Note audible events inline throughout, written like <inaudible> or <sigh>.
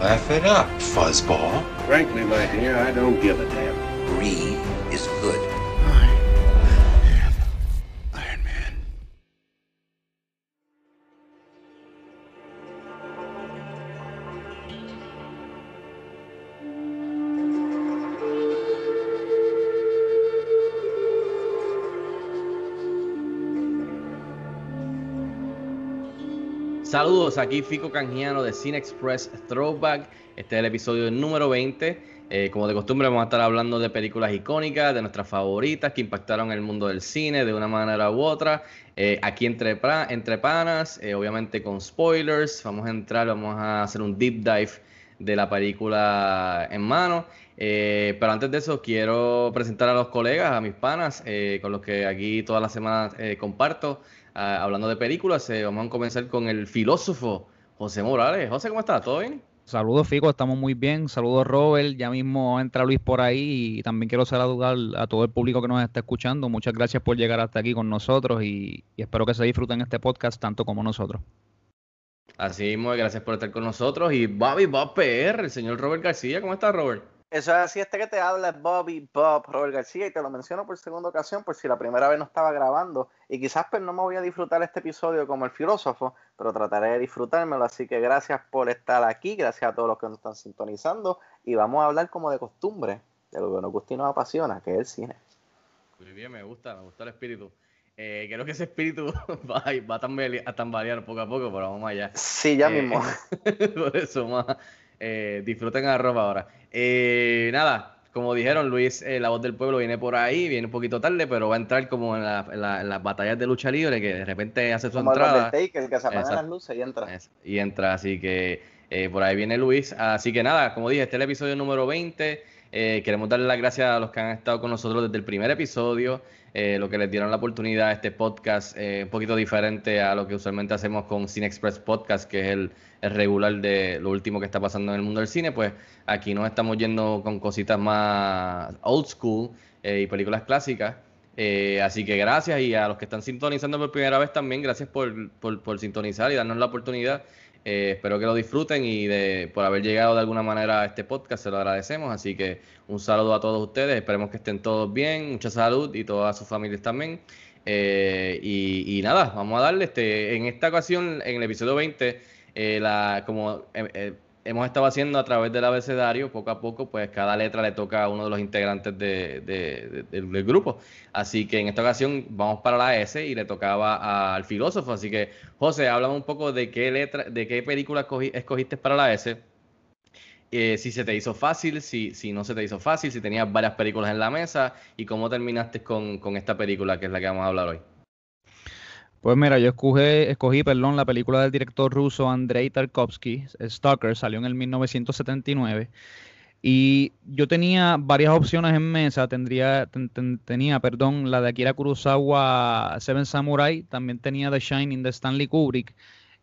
Laugh it up, fuzzball. Frankly, my dear, I don't give a damn. Bree Saludos, aquí Fico Canjiano de Cine Express Throwback. Este es el episodio número 20. Eh, como de costumbre, vamos a estar hablando de películas icónicas, de nuestras favoritas que impactaron el mundo del cine de una manera u otra. Eh, aquí entre, panas, eh, obviamente con spoilers. Vamos a entrar, vamos a hacer un deep dive de la película en mano. Pero antes de eso, quiero presentar a los colegas, a mis panas, con los que aquí todas las semanas comparto. Ah, hablando de películas, eh, vamos a comenzar con el filósofo José Morales. José, ¿cómo estás? ¿Todo bien? Saludos Fico, estamos muy bien. Saludos Robert, ya mismo entra Luis por ahí y también quiero saludar a todo el público que nos está escuchando. Muchas gracias por llegar hasta aquí con nosotros y, y espero que se disfruten este podcast tanto como nosotros. Así mismo, gracias por estar con nosotros. Y Bobby Bob PR, el señor Robert García. ¿Cómo estás, Robert? Eso es así, este que te habla es Bobby Bob Robert García y te lo menciono por segunda ocasión por si la primera vez no estaba grabando y quizás pues no me voy a disfrutar este episodio como el filósofo, pero trataré de disfrutármelo, así que gracias por estar aquí, gracias a todos los que nos están sintonizando y vamos a hablar como de costumbre de lo que nos gusta y nos apasiona, que es el cine. Muy bien, me gusta, me gusta el espíritu. Eh, creo que ese espíritu <laughs> va, a- va a tambalear poco a poco, pero vamos allá. Sí, ya Eh, mismo. <laughs> Por eso, más. Eh, disfruten a ropa ahora. Eh, nada, como dijeron, Luis, eh, la voz del pueblo viene por ahí, viene un poquito tarde, pero va a entrar como en, la- en la- en las batallas de lucha libre, que de repente hace su Como el entrada. Undertaker, que se apagan las luces y entra. Es- y entra, así que eh, por ahí viene Luis. Así que nada, como dije, este es el episodio número 20. Eh, queremos darle las gracias a los que han estado con nosotros desde el primer episodio, eh, lo que les dieron la oportunidad a este podcast, eh, un poquito diferente a lo que usualmente hacemos con Cine Express Podcast, que es el, regular de lo último que está pasando en el mundo del cine. Pues aquí nos estamos yendo con cositas más old school eh, y películas clásicas. Eh, así que gracias y a los que están sintonizando por primera vez también, gracias por, por, por sintonizar y darnos la oportunidad. Eh, espero que lo disfruten y de, por haber llegado de alguna manera a este podcast, se lo agradecemos. Así que un saludo a todos ustedes, esperemos que estén todos bien, mucha salud y todas sus familias también. Eh, y, nada, vamos a darle. Este, en esta ocasión, en el episodio 20, eh, la, como eh, eh, hemos estado haciendo a través del abecedario, poco a poco, pues cada letra le toca a uno de los integrantes de- de- de- del, grupo. Así que en esta ocasión vamos para la S y le tocaba al filósofo. Así que, José, háblame un poco de qué letra, de qué película escogi- escogiste para la S. Eh, si se te hizo fácil, si, si no se te hizo fácil, si tenías varias películas en la mesa y cómo terminaste con, con esta película que es la que vamos a hablar hoy. Pues mira, yo escogí, escogí perdón, la película del director ruso Andrei Tarkovsky, Stalker, salió en el 1979. Y yo tenía varias opciones en mesa, tendría, ten- ten- tenía, perdón, la de Akira Kurosawa, Seven Samurai, también tenía The Shining de Stanley Kubrick,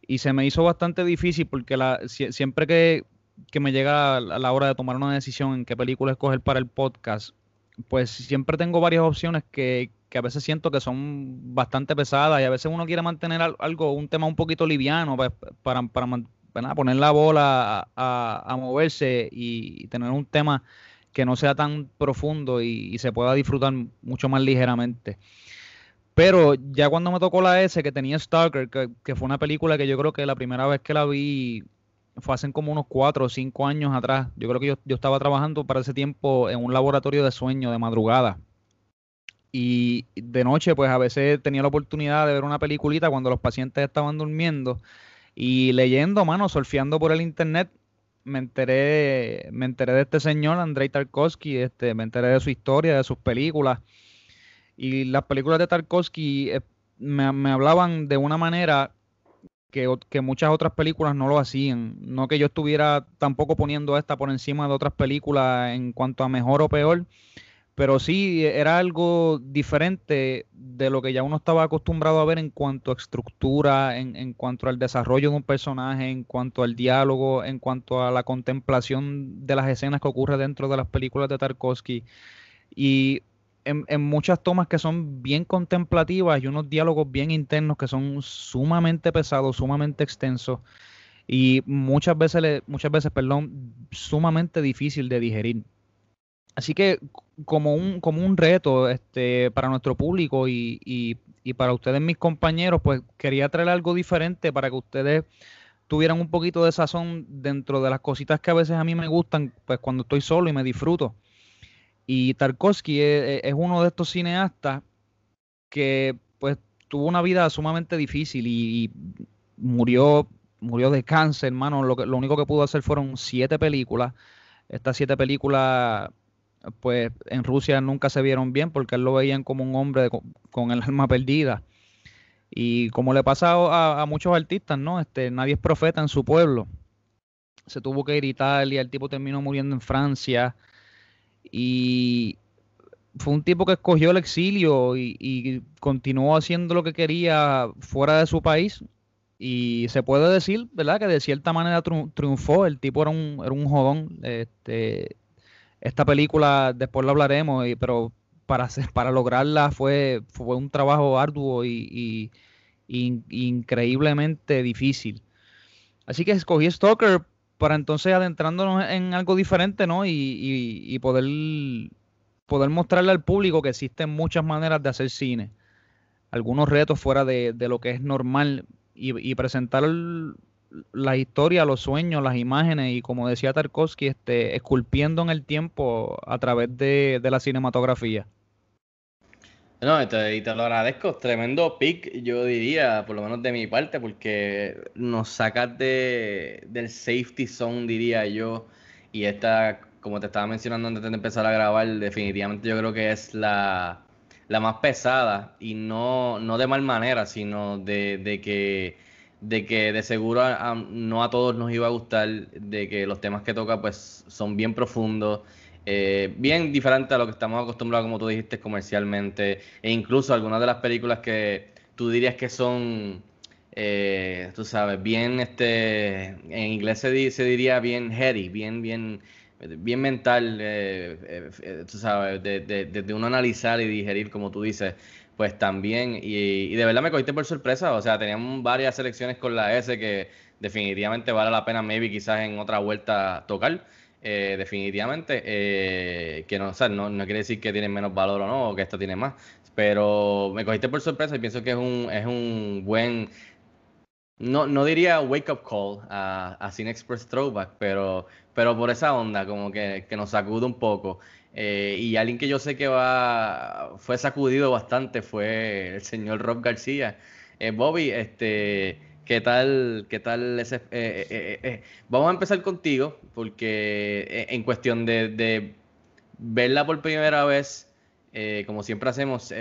y se me hizo bastante difícil porque la, sie- siempre que, que me llega a la hora de tomar una decisión en qué película escoger para el podcast, pues siempre tengo varias opciones que, que a veces siento que son bastante pesadas y a veces uno quiere mantener al- algo, un tema un poquito liviano pues, para, para poner la bola a, moverse y tener un tema que no sea tan profundo y, y se pueda disfrutar mucho más ligeramente. Pero ya cuando me tocó la S, que tenía Stalker, que, que fue una película que yo creo que la primera vez que la vi fue hace como unos cuatro o cinco años atrás. Yo creo que yo, yo estaba trabajando para ese tiempo en un laboratorio de sueño de madrugada. Y de noche, pues a veces tenía la oportunidad de ver una peliculita cuando los pacientes estaban durmiendo y leyendo, mano, surfeando por el internet, me enteré, me enteré de este señor, Andrei Tarkovsky, este, me enteré de su historia, de sus películas. Y las películas de Tarkovsky eh, me, me hablaban de una manera que, que muchas otras películas no lo hacían. No que yo estuviera tampoco poniendo esta por encima de otras películas en cuanto a mejor o peor, pero sí era algo diferente de lo que ya uno estaba acostumbrado a ver en cuanto a estructura, en, en cuanto al desarrollo de un personaje, en cuanto al diálogo, en cuanto a la contemplación de las escenas que ocurre dentro de las películas de Tarkovsky. Y en, en muchas tomas que son bien contemplativas y unos diálogos bien internos que son sumamente pesados, sumamente extensos y muchas veces, muchas veces, perdón, sumamente difícil de digerir. Así que como un, como un reto este, para nuestro público y, y- y para ustedes, mis compañeros, pues quería traer algo diferente para que ustedes tuvieran un poquito de sazón dentro de las cositas que a veces a mí me gustan, pues cuando estoy solo y me disfruto. Y Tarkovsky es, es uno de estos cineastas que pues tuvo una vida sumamente difícil y, y murió, murió de cáncer, hermano. Lo, que, lo único que pudo hacer fueron siete películas. Estas siete películas, pues en Rusia nunca se vieron bien porque él lo veían como un hombre con, el <laughs> alma perdida. Y como le pasa a, a muchos artistas, ¿no? Este, nadie es profeta en su pueblo. Se tuvo que ir a Italia, el tipo terminó muriendo en Francia. Y fue un tipo que escogió el exilio y, y continuó haciendo lo que quería fuera de su país. Y se puede decir, ¿verdad? Que de cierta manera triun- triunfó. El tipo era un, era un jodón. Este, esta película, después lo hablaremos, y- pero para, para lograrla fue, fue un trabajo arduo y, increíblemente difícil. Así que escogí Stalker para entonces adentrándonos en algo diferente, ¿no? Y, poder, poder mostrarle al público que existen muchas maneras de hacer cine. Algunos retos fuera de, de lo que es normal y, presentar la historia, los sueños, las imágenes y como decía Tarkovsky, este, esculpiendo en el tiempo a través de, de la cinematografía. No, y te, y te lo agradezco. Tremendo pick, yo diría, por lo menos de mi parte, porque nos sacas de, del safety zone, diría yo. Y esta, como te estaba mencionando antes de empezar a grabar, definitivamente yo creo que es la, la más pesada. Y no, no de mal manera, sino de, de que, de que de seguro no a todos nos iba a gustar, de que los temas que toca pues son bien profundos. Eh, bien diferente a lo que estamos acostumbrados, como tú dijiste, comercialmente, e incluso algunas de las películas que tú dirías que son, eh, tú sabes, bien, este, en inglés se, di- se diría bien heady, bien, bien, bien mental, eh, eh, tú sabes, de, de- de uno analizar y digerir, como tú dices, pues también, y, y de verdad me cogiste por sorpresa, o sea, teníamos varias selecciones con la S que definitivamente vale la pena, maybe quizás en otra vuelta tocar eh, definitivamente, eh, que no, o sea, no, no quiere decir que tiene menos valor o no, o que esta tiene más, pero me cogiste por sorpresa y pienso que es un, es un buen, no, no diría wake up call a, a Cine Express Throwback, pero, pero por esa onda, como que, que nos sacude un poco. Eh, y alguien que yo sé que va, fue sacudido bastante fue el señor Rob García. Eh, Bobby, este, ¿qué tal, qué tal ese, eh, eh, Vamos a empezar contigo, porque en cuestión de, de verla por primera vez, como siempre hacemos,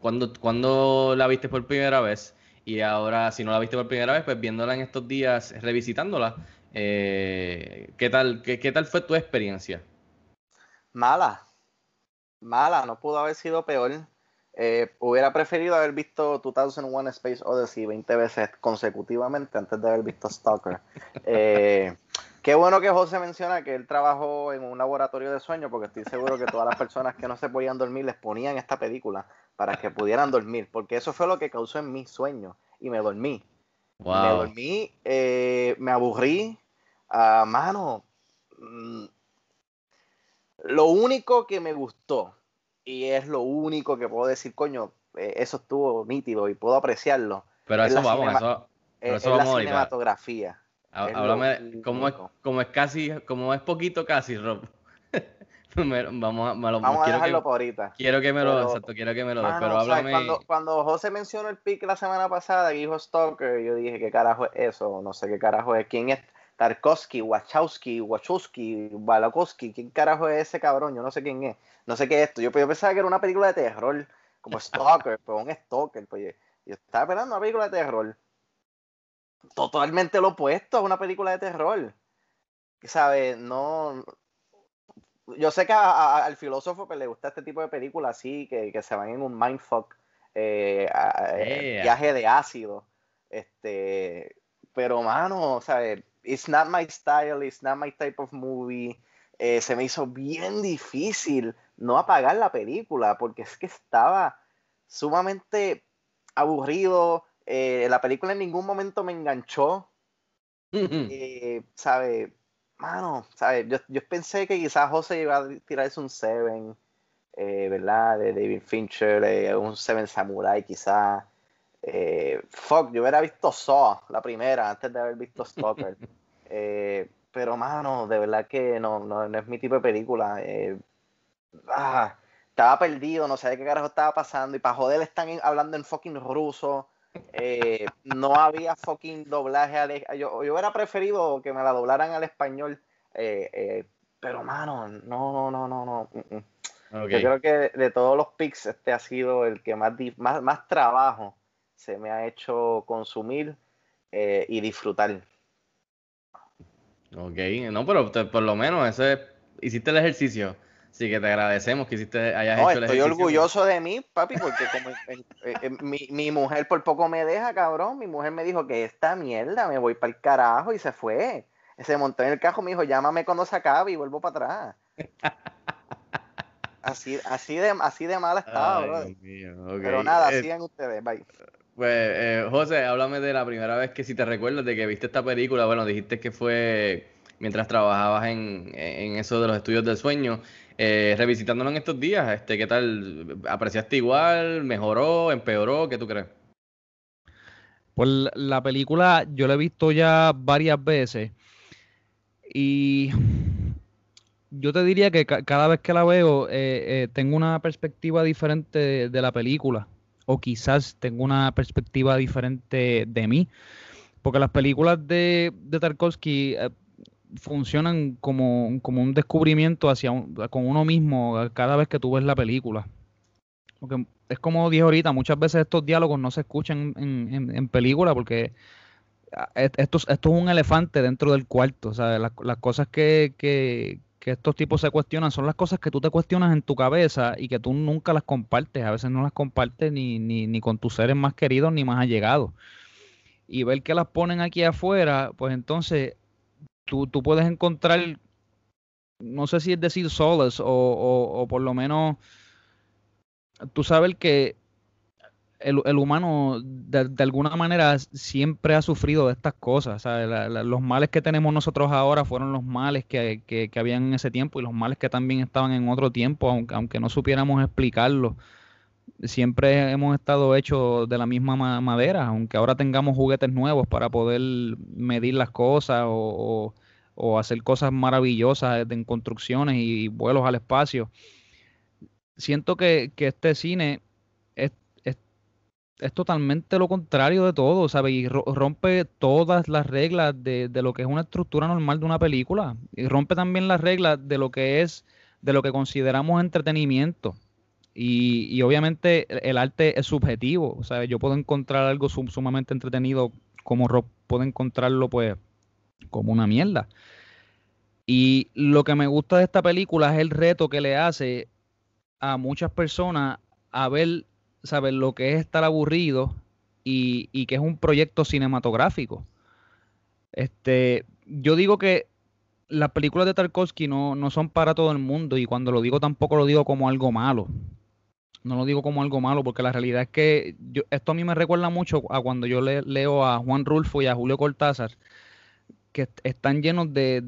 cuando, cuando la viste por primera vez? Y ahora, si no la viste por primera vez, pues viéndola en estos días, revisitándola, eh, ¿qué tal, qué, qué tal fue tu experiencia? Mala. Mala, no pudo haber sido peor. Eh, hubiera preferido haber visto 2001 Space Odyssey 20 veces consecutivamente antes de haber visto Stalker. <laughs> Eh, qué bueno que José menciona que él trabajó en un laboratorio de sueño, porque estoy seguro que todas las personas que no se podían dormir les ponían esta película para que pudieran dormir, porque eso fue lo que causó en mi sueño y me dormí. Me dormí, eh, me aburrí. a mano, mm, lo único que me gustó, y es lo único que puedo decir, coño, eh, eso estuvo nítido y puedo apreciarlo, Pero eso vamos, eso, pero eso es vamos cinematografía. Háblame, es, como es casi, como es poquito casi, Rob. <laughs> <laughs> Me- vamos a, me lo- Vamos a dejarlo que, para ahorita. quiero que me lo, Pero, exacto, quiero que me lo des, Mano, pero o sea, háblame. cuando, cuando José mencionó el pick la semana pasada y dijo Stalker, yo dije, ¿qué carajo es eso? No sé qué carajo es. ¿Quién es Tarkovsky, Wachowski, Wachowski, Balakowski? ¿Quién carajo es ese cabrón? Yo no sé quién es. No sé qué es esto. Yo, yo pensaba que era una película de terror, como <laughs> Stalker, pero un Stalker. Pues yo, yo estaba esperando una película de terror. totalmente lo opuesto a una película de terror. ¿Sabes? No. Yo sé que a- a- al filósofo pues, le gusta este tipo de películas así, que, que se van en un mindfuck, eh, a- Yeah. viaje de ácido. Este, pero, mano, ¿sabes? It's not my style, it's not my type of movie. Eh, se me hizo bien difícil no apagar la película, porque es que estaba sumamente aburrido. eh, la película en ningún momento me enganchó. <laughs> Eh, ¿sabe? Mano, ¿sabe? Yo, yo pensé que quizás José iba a tirarse un Seven, eh, ¿verdad? De David Fincher, eh, un Seven Samurai quizás. Eh, fuck, yo hubiera visto Saw, la primera, antes de haber visto Stalker. <laughs> Eh, pero, mano, de verdad que no, no, no es mi tipo de película. eh, ah, estaba perdido, no de qué carajo estaba pasando. Y para joder, están hablando en fucking ruso. Eh, no había fucking doblaje. al- yo, yo hubiera preferido que me la doblaran al español. eh, eh, pero, mano, no, no, no, no, no. mm, mm. Ok. Yo creo que de todos los picks, este ha sido el que más, más, más trabajo se me ha hecho consumir y disfrutar. Ok, no, pero te- por lo menos ese hiciste el ejercicio. Así que te agradecemos que hiciste, hayas No, hecho el estoy ejercicio. orgulloso de mí, papi, porque como eh, eh, mi, mi mujer por poco me deja, cabrón. Mi mujer me dijo que esta mierda, me voy para el carajo y se fue. Se montó en el cajo, me dijo, llámame cuando se acabe y vuelvo para atrás. <laughs> Así, así, de, así de mal estaba, Ay, bro. Pero nada, Eh, sigan ustedes, bye. Pues, eh, José, háblame de la primera vez que si te recuerdas de que viste esta película. Bueno, dijiste que fue mientras trabajabas en, en eso de los estudios del sueño. Eh, revisitándolo en estos días, este, ¿qué tal? ¿Apreciaste igual? ¿Mejoró? ¿Empeoró? ¿Qué tú crees? Pues la- la película yo la he visto ya varias veces y yo te diría que ca- cada vez que la veo eh, eh, tengo una perspectiva diferente de, la película o quizás tengo una perspectiva diferente de mí, porque las películas de, de Tarkovsky funcionan como, como un descubrimiento hacia un- con uno mismo cada vez que tú ves la película. Porque es como dije ahorita, muchas veces estos diálogos no se escuchan en, en, en película porque ah, esto, es- esto es un elefante dentro del cuarto. O sea, las, las cosas que, que, que estos tipos se cuestionan son las cosas que tú te cuestionas en tu cabeza y que tú nunca las compartes. A veces no las compartes ni, ni, ni con tus seres más queridos ni más allegados. Y ver que las ponen aquí afuera, pues entonces tú, tú puedes encontrar, no sé si es decir solace o, o, por lo menos tú sabes que el, el humano de, de alguna manera siempre ha sufrido de estas cosas. La- la- los males que tenemos nosotros ahora fueron los males que, que, que habían en ese tiempo y los males que también estaban en otro tiempo, aunque, aunque no supiéramos explicarlo. Siempre hemos estado hechos de la misma ma- madera, aunque ahora tengamos juguetes nuevos para poder medir las cosas o, hacer cosas maravillosas en construcciones y vuelos al espacio siento que, este cine es, es, es totalmente lo contrario de todo, ¿sabes? Y ro- rompe todas las reglas de, de lo que es una estructura normal de una película. Y rompe también las reglas de lo que es, de lo que consideramos entretenimiento. Y, y obviamente el, arte es subjetivo, o sea, yo puedo encontrar algo sum- sumamente entretenido como Rob puede encontrarlo pues como una mierda. Y lo que me gusta de esta película es el reto que le hace a muchas personas a ver, saber lo que es estar aburrido y, y que es un proyecto cinematográfico. Este, yo digo que las películas de Tarkovsky no, no son para todo el mundo y cuando lo digo tampoco lo digo como algo malo. No lo digo como algo malo porque la realidad es que esto a mí me recuerda mucho a cuando yo le- leo a Juan Rulfo y a Julio Cortázar que est- están llenos de,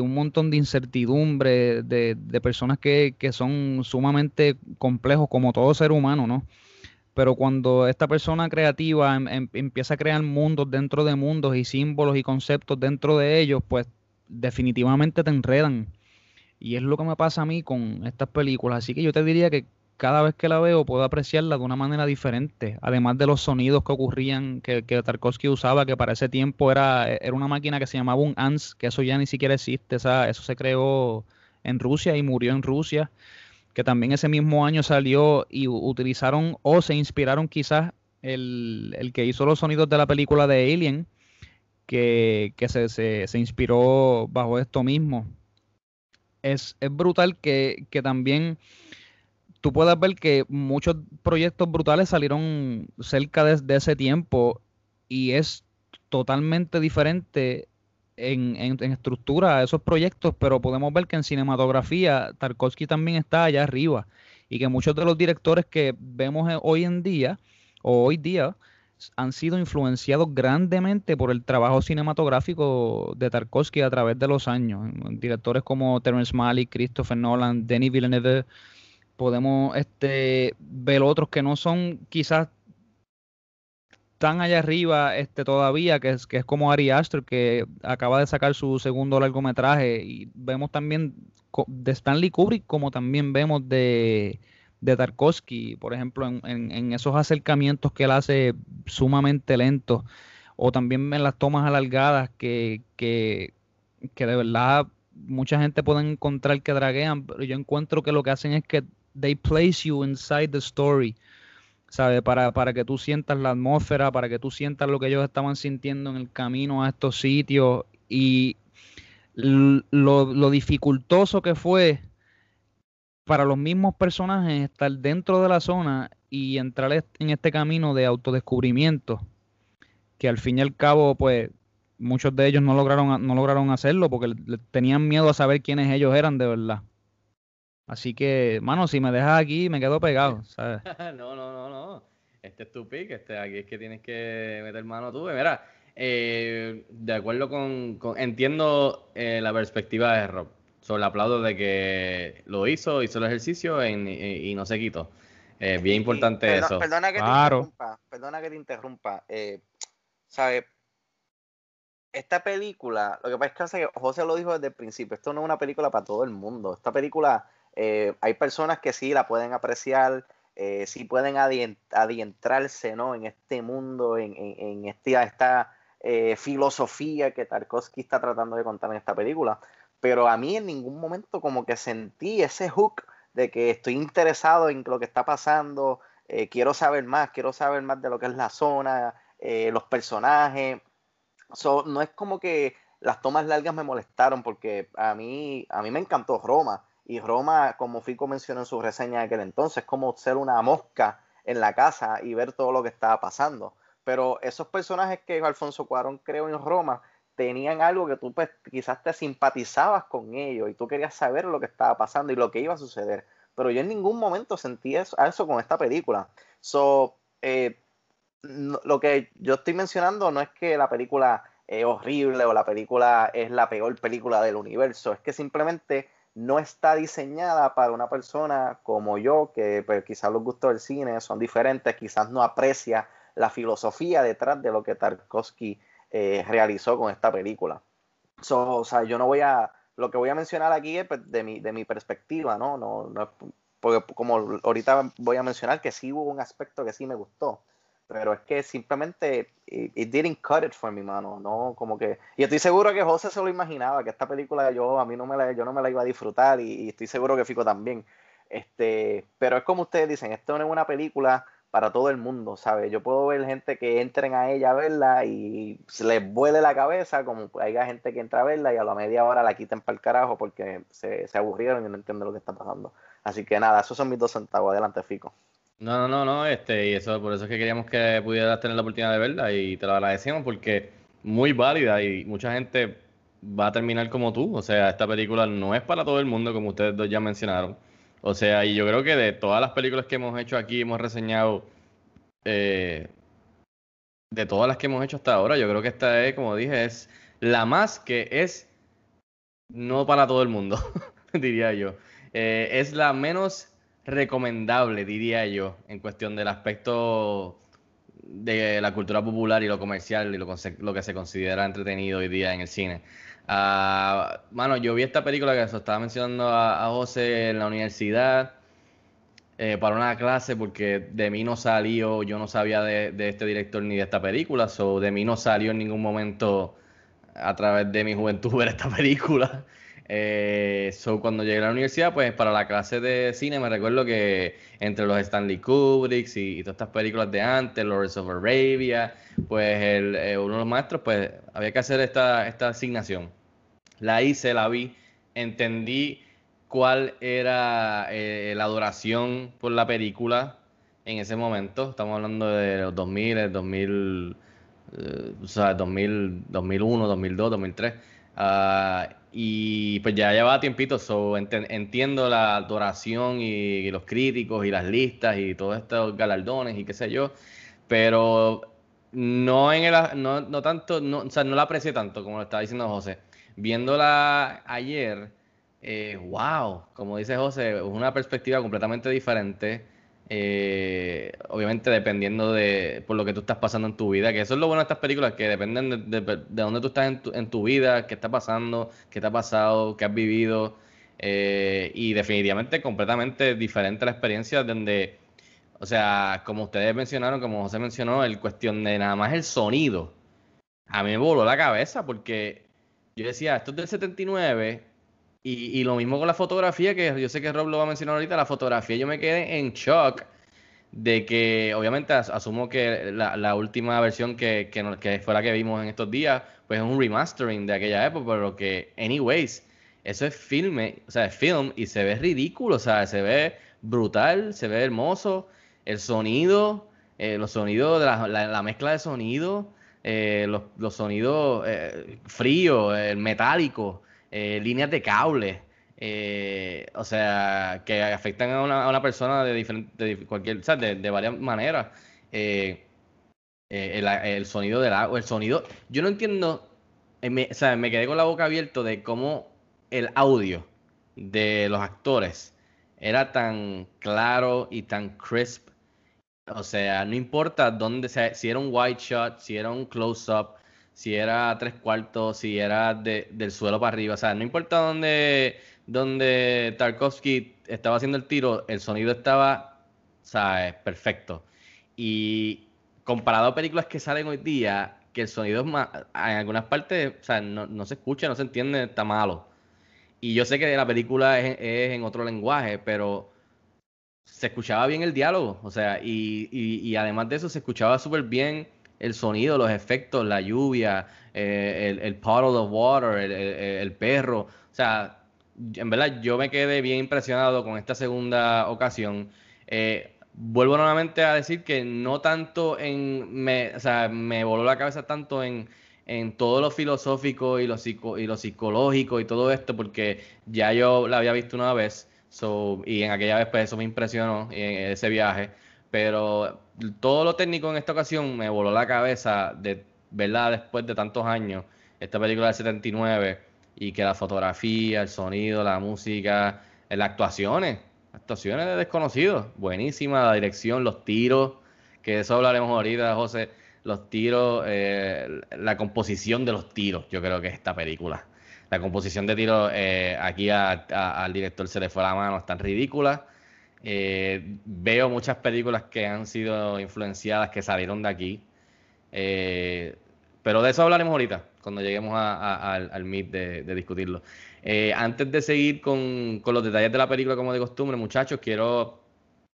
un montón de incertidumbre, de, de personas que, que son sumamente complejos, como todo ser humano, ¿no? Pero cuando esta persona creativa em- em- empieza a crear mundos dentro de mundos y símbolos y conceptos dentro de ellos, pues definitivamente te enredan. Y es lo que me pasa a mí con estas películas. Así que yo te diría que cada vez que la veo puedo apreciarla de una manera diferente. Además de los sonidos que ocurrían, que, que Tarkovsky usaba, que para ese tiempo era, era una máquina que se llamaba un ANS, que eso ya ni siquiera existe. Esa, eso se creó en Rusia y murió en Rusia. Que también ese mismo año salió y utilizaron o se inspiraron quizás el, el que hizo los sonidos de la película de Alien, que, que se, se, se, inspiró bajo esto mismo. Es, es brutal que, que, también tú puedas ver que muchos proyectos brutales salieron cerca de, ese tiempo y es totalmente diferente en, en, estructura a esos proyectos, pero podemos ver que en cinematografía Tarkovsky también está allá arriba y que muchos de los directores que vemos hoy en día o hoy día han sido influenciados grandemente por el trabajo cinematográfico de Tarkovsky a través de los años. Directores como Terrence Malick, Christopher Nolan, Denis Villeneuve, podemos este, ver otros que no son quizás tan allá arriba este, todavía, que es, que es como Ari Aster, que acaba de sacar su segundo largometraje, y vemos también de Stanley Kubrick, como también vemos de, de Tarkovsky, por ejemplo, en, en, esos acercamientos que él hace sumamente lentos, o también en las tomas alargadas que, que, que de verdad mucha gente puede encontrar que draguean, pero yo encuentro que lo que hacen es que they place you inside the story. ¿sabe? Para, para que tú sientas la atmósfera, para que tú sientas lo que ellos estaban sintiendo en el camino a estos sitios y lo, lo dificultoso que fue para los mismos personajes estar dentro de la zona y entrar en este camino de autodescubrimiento, que al fin y al cabo, pues, muchos de ellos no lograron, no lograron hacerlo porque tenían miedo a saber quiénes ellos eran de verdad. Así que, mano, si me dejas aquí, me quedo pegado, <laughs> ¿sabes? <laughs> no, no, no, no. Este es tu pick, este, aquí es que tienes que meter mano tú. Mira, eh, de acuerdo con, con entiendo eh, la perspectiva de Rob. Solo aplaudo de que lo hizo, hizo el ejercicio en, y, y, no se quitó. Eh, bien importante eso. Perdona que claro. te interrumpa, perdona que te interrumpa. Eh, ¿Sabes? Esta película, lo que pasa es que José lo dijo desde el principio, esto no es una película para todo el mundo. Esta película eh, hay personas que sí la pueden apreciar, eh, sí pueden adentrarse ¿no? en este mundo, en, en esta, eh, filosofía que Tarkovsky está tratando de contar en esta película. Pero a mí en ningún momento como que sentí ese hook de que estoy interesado en lo que está pasando, eh, quiero saber más, quiero saber más de lo que es la zona, los personajes. So, no es como que las tomas largas me molestaron porque a mí, a mí me encantó Roma y Roma, como Fico mencionó en su reseña de aquel entonces, como ser una mosca en la casa y ver todo lo que estaba pasando. Pero esos personajes que Alfonso Cuarón creó en Roma tenían algo que tú pues, quizás te simpatizabas con ellos y tú querías saber lo que estaba pasando y lo que iba a suceder. Pero yo en ningún momento sentí eso, eso con esta película. So, eh, lo que yo estoy mencionando no es que la película es horrible o la película es la peor película del universo, es que simplemente no está diseñada para una persona como yo, que pues, quizás los gustos del cine son diferentes, quizás no aprecia la filosofía detrás de lo que Tarkovsky eh, realizó con esta película. So, o sea, yo no voy a, lo que voy a mencionar aquí es pues, de mi, de mi perspectiva, ¿no? No, no porque como ahorita voy a mencionar que sí hubo un aspecto que sí me gustó, pero es que simplemente it, didn't cut it for me, mano, no como que y estoy seguro que José se lo imaginaba que esta película yo a mí no me la yo no me la iba a disfrutar y, estoy seguro que Fico también. Este, pero es como ustedes dicen, esto no es una película para todo el mundo, ¿sabes? Yo puedo ver gente que entren a ella a verla y se les vuele la cabeza, como hay gente que entra a verla y a la media hora la quiten para el carajo porque se, se aburrieron y no entienden lo que está pasando. Así que nada, esos son mis dos centavos. Adelante, Fico. No, no, no, no, este, y eso, por eso es que queríamos que pudieras tener la oportunidad de verla y te lo agradecemos porque muy válida y mucha gente va a terminar como tú. O sea, esta película no es para todo el mundo, como ustedes dos ya mencionaron. O sea, y yo creo que de todas las películas que hemos hecho aquí, hemos reseñado, eh, de todas las que hemos hecho hasta ahora, yo creo que esta es, como dije, es la más que es no para todo el mundo, <laughs> diría yo. Eh, es la menos recomendable, diría yo, en cuestión del aspecto de la cultura popular y lo comercial y lo, lo que se considera entretenido hoy día en el cine. Uh, mano, yo vi esta película que se estaba mencionando a, José en la universidad eh, para una clase porque de mí no salió, yo no sabía de, este director ni de esta película, so de mí no salió en ningún momento a través de mi juventud <laughs> ver esta película. Eh, so, cuando llegué a la universidad, pues para la clase de cine me recuerdo que entre los Stanley Kubrick y, todas estas películas de antes, Lawrence of Arabia, pues eh, uno de los maestros, pues había que hacer esta, esta asignación. La hice, la vi, entendí cuál era eh, la adoración por la película en ese momento. Estamos hablando de los 2000, el 2000, eh, o sea, 2000, 2001, 2002, 2003. Ah, y pues ya llevaba tiempito, so entiendo la adoración y, los críticos y las listas y todos estos galardones y qué sé yo, pero no en el, no, no tanto, no, o sea, no la aprecié tanto como lo estaba diciendo José. Viéndola ayer, eh, wow, como dice José, es una perspectiva completamente diferente. Eh, obviamente dependiendo de por lo que tú estás pasando en tu vida, que eso es lo bueno de estas películas, que dependen de, de, de dónde tú estás en tu, en tu vida, qué está pasando, qué te ha pasado, qué has vivido, eh, y definitivamente completamente diferente la experiencia donde, o sea, como ustedes mencionaron, como José mencionó, el cuestión de nada más el sonido, a mí me voló la cabeza porque yo decía, esto es del 79 y, y lo mismo con la fotografía, que yo sé que Rob lo va a mencionar ahorita, la fotografía yo me quedé en shock de que obviamente as- asumo que la, última versión que, que, que fue la que vimos en estos días, pues es un remastering de aquella época, pero que, anyways, eso es filme, o sea, es film y se ve ridículo, o sea, se ve brutal, se ve hermoso, el sonido, eh, los sonidos, la, la- la mezcla de sonido, eh, los, sonidos eh, fríos, el metálico, eh, líneas de cable, eh, o sea, que afectan a una, persona de diferente, cualquier, o sea, de, varias maneras. Eh, el, sonido del agua, el sonido, yo no entiendo, me- o sea, me quedé con la boca abierta de cómo el audio de los actores era tan claro y tan crisp. O sea, no importa dónde sea, si era un wide shot, si era un close-up, si era tres cuartos, si era de- del suelo para arriba. O sea, no importa dónde, dónde Tarkovsky estaba haciendo el tiro, el sonido estaba, ¿sabes? Perfecto. Y comparado a películas que salen hoy día, que el sonido es más, en algunas partes, o sea, no, no se escucha, no se entiende, está malo. Y yo sé que la película es, en otro lenguaje, pero se escuchaba bien el diálogo, o sea, y, y- y además de eso se escuchaba súper bien el sonido, los efectos, la lluvia, eh, el, el puddle of water, el, el- perro, o sea, en verdad yo me quedé bien impresionado con esta segunda ocasión. Eh, vuelvo nuevamente a decir que no tanto en, me, o sea, me voló la cabeza tanto en, en todo lo filosófico y lo, psico- y lo psicológico y todo esto, porque ya yo la había visto una vez, so, y en aquella vez pues eso me impresionó en ese viaje, pero todo lo técnico en esta ocasión me voló la cabeza de verdad después de tantos años, esta película del 79, y que la fotografía, el sonido, la música, las actuaciones, actuaciones de desconocidos, buenísima, la dirección, los tiros, que de eso hablaremos ahorita, José, los tiros, eh, la composición de los tiros, yo creo que es esta película. La composición de tiros, eh, aquí al director se le fue la mano, es tan ridícula. Eh, veo muchas películas que han sido influenciadas, que salieron de aquí. Eh, pero de eso hablaremos ahorita, cuando lleguemos a- a- al, al meet de, discutirlo. Eh, antes de seguir con, los detalles de la película, como de costumbre, muchachos, quiero,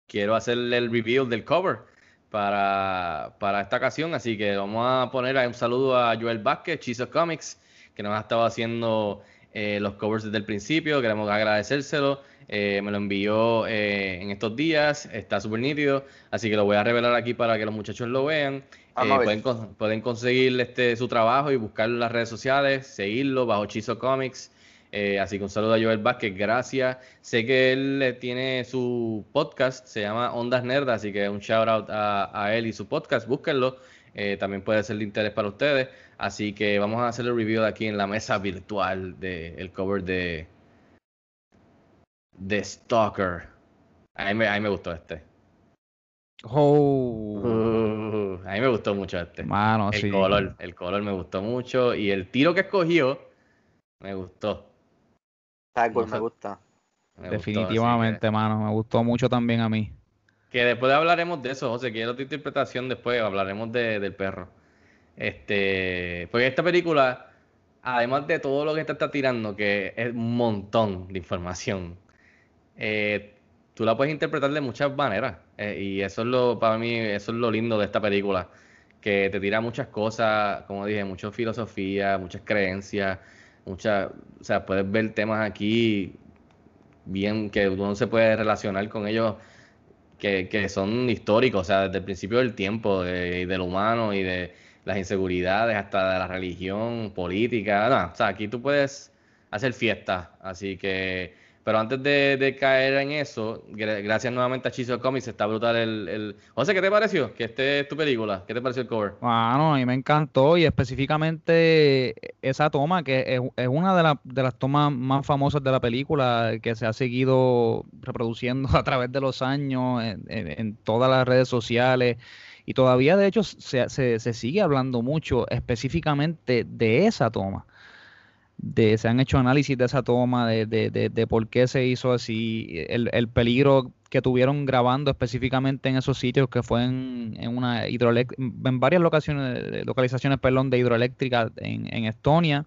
quiero hacerle el reveal del cover para, para esta ocasión. Así que vamos a poner un saludo a Joel Vázquez, Chiso Comics, que nos ha estado haciendo eh, los covers desde el principio. Queremos agradecérselo. Eh, me lo envió eh, en estos días. Está súper nítido. Así que lo voy a revelar aquí para que los muchachos lo vean. Eh, con- pueden conseguir este, su trabajo y buscarlo en las redes sociales, seguirlo bajo Chizo Comics. Eh, así que un saludo a Joel Vázquez, gracias. Sé que él eh, tiene su podcast, se llama Ondas Nerdas, así que un shout out a, a él y su podcast, búsquenlo. Eh, también puede ser de interés para ustedes. Así que vamos a hacer el review de aquí en la mesa virtual del cover de, de Stalker. A mí, me, a mí me gustó este. Oh, Uh, a mí me gustó mucho este. mano, El sí. color, el color me gustó mucho y el tiro que escogió me gustó. No me gusta. me gustó, así Definitivamente, mano. Me gustó mucho también a mí. Que, después hablaremos de eso, José. Quiero tu interpretación después, hablaremos de- del perro. Este, porque esta película además de todo lo que te está tirando, que es un montón de información, eh, tú la puedes interpretar de muchas maneras. eh, y eso es lo, para mí, eso es lo lindo de esta película. Que te tira muchas cosas, como dije, mucha filosofía, muchas creencias, muchas, o sea, puedes ver temas aquí bien que uno se puede relacionar con ellos que, que son históricos, o sea, desde el principio del tiempo, de, del humano y de las inseguridades, hasta de la religión, política, o sea, aquí tú puedes hacer fiesta, así que, pero antes de, caer en eso, gra- gracias nuevamente a Chizo Comics, está brutal el, el... José, ¿qué te pareció? Que este es tu película, ¿qué te pareció el cover? Bueno, a mí me encantó y específicamente esa toma, que es, una de, las de las tomas más famosas de la película, que se ha seguido reproduciendo <laughs> a través de los años en, todas las redes sociales y todavía de hecho se- se sigue hablando mucho específicamente de esa toma. De, se han hecho análisis de esa toma, de, de, de, de por qué se hizo así, el, el peligro que tuvieron grabando específicamente en esos sitios, que fue en, en una en varias locaciones, localizaciones perdón, de hidroeléctrica en, en Estonia,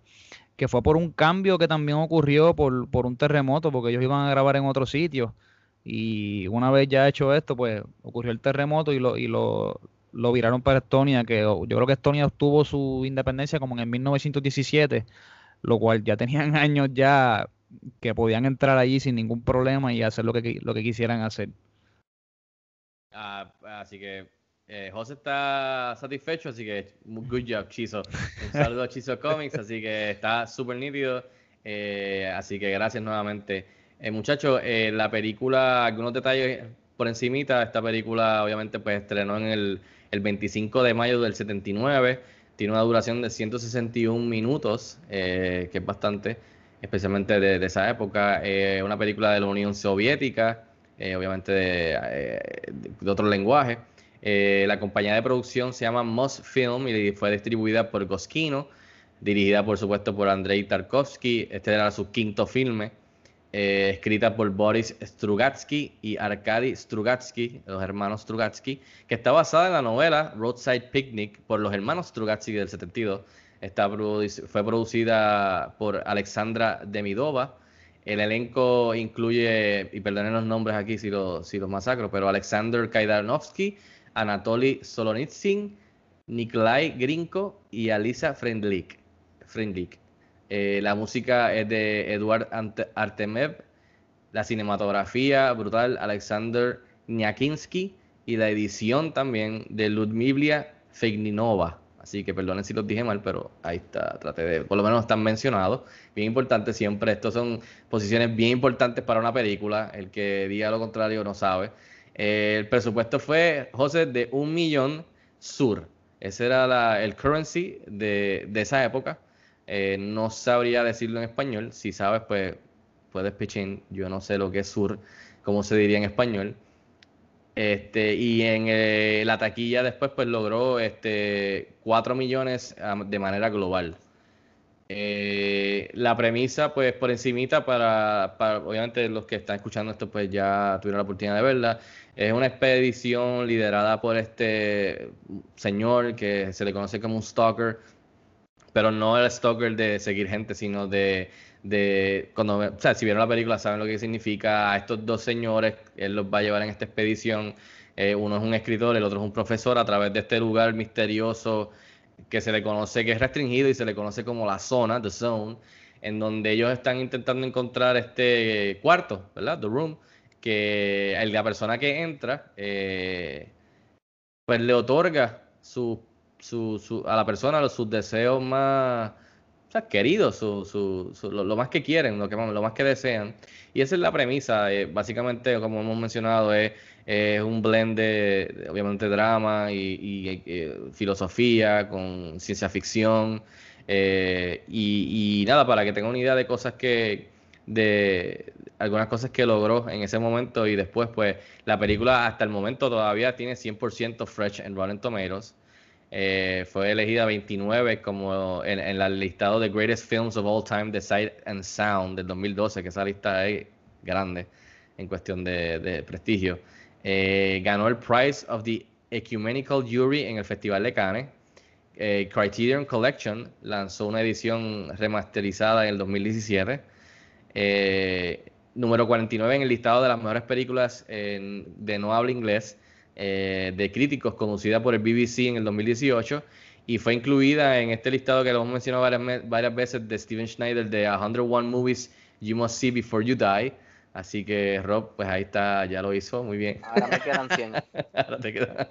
que fue por un cambio que también ocurrió por, por un terremoto, porque ellos iban a grabar en otro sitio. Y una vez ya hecho esto, pues ocurrió el terremoto y lo, y lo, lo viraron para Estonia, que yo creo que Estonia obtuvo su independencia como en el 1917, lo cual ya tenían <laughs> años ya que podían entrar allí sin ningún problema y hacer lo que, lo que quisieran hacer. Ah, así que eh, José está satisfecho, así que good job, Chizo. Un saludo a Chizo Comics, así que está súper nítido. eh, así que gracias nuevamente. Eh, muchachos, eh, la película, algunos detalles por encimita, esta película obviamente pues estrenó en el, el 25 de mayo del 79, tiene una duración de 161 minutos, eh, que es bastante, especialmente de, esa época, eh, una película de la Unión Soviética, eh, obviamente de, de otro lenguaje. La compañía de producción se llama Moss Film y fue distribuida por Goskino, dirigida por supuesto por Andrei Tarkovsky. Este era su quinto filme, eh, escrita por Boris Strugatsky y Arkady Strugatsky, los hermanos Strugatsky, que está basada en la novela Roadside Picnic por los hermanos Strugatsky del 72. Está fue producida por Alexandra Demidova. El elenco incluye, y perdonen los nombres aquí si los si los masacro, pero Alexander Kaidanovsky, Anatoly Solonitsyn, Nikolai Grinko y Alisa Frendlik. Frendlik. Eh, la música es de Eduard Artemev, la cinematografía brutal Alexander Niakinsky y la edición también de Ludmila Fegninova. Así que perdonen si los dije mal, pero ahí está, traté de, por lo menos están mencionados. Bien importante siempre, estos son posiciones bien importantes para una película. El que diga lo contrario no sabe. El presupuesto fue, José, de un millón sur. Ese era la- el currency de, de esa época. Eh, no sabría decirlo en español. Si sabes, pues puedes pitching. Yo no sé lo que es sur, cómo se diría en español. Este, y en eh, la taquilla después pues logró este 4 millones de manera global. Eh, la premisa pues por encimita para, para obviamente los que están escuchando esto pues ya tuvieron la oportunidad de verla. Es una expedición liderada por este señor que se le conoce como un stalker, pero no el stalker de seguir gente, sino de, de cuando, o sea, si vieron la película saben lo que significa a estos dos señores, él los va a llevar en esta expedición, eh, uno es un escritor, el otro es un profesor, a través de este lugar misterioso que se le conoce que es restringido y se le conoce como la zona, the zone, en donde ellos están intentando encontrar este cuarto, ¿verdad? The room, que la persona que entra, eh, pues le otorga su, su, a la persona sus deseos más queridos, su, lo, más que quieren, lo, que, lo más que desean. Y esa es la premisa. eh, básicamente, como hemos mencionado, es, un blend de, obviamente, drama y, eh, filosofía con ciencia ficción. eh, y, y nada, para que tengan una idea de cosas que, de algunas cosas que logró en ese momento y después, pues la película hasta el momento todavía tiene 100% fresh en Rotten Tomatoes. Eh, fue elegida 29 como en, en el listado de Greatest Films of All Time de Sight and Sound del 2012, que esa lista es grande en cuestión de, prestigio. Eh, ganó el Prize of the Ecumenical Jury en el Festival de Cannes. eh, Criterion Collection lanzó una edición remasterizada en el 2017. Eh, número 49 en el listado de las mejores películas de no habla inglés eh, de críticos conducida por el BBC en el 2018 y fue incluida en este listado que lo hemos mencionado varias, varias veces de Steven Schneider de 101 Movies You Must See Before You Die. Así que Rob, pues ahí está, ya lo hizo, muy bien. Ahora me quedan 100. <laughs> Ahora te quedan...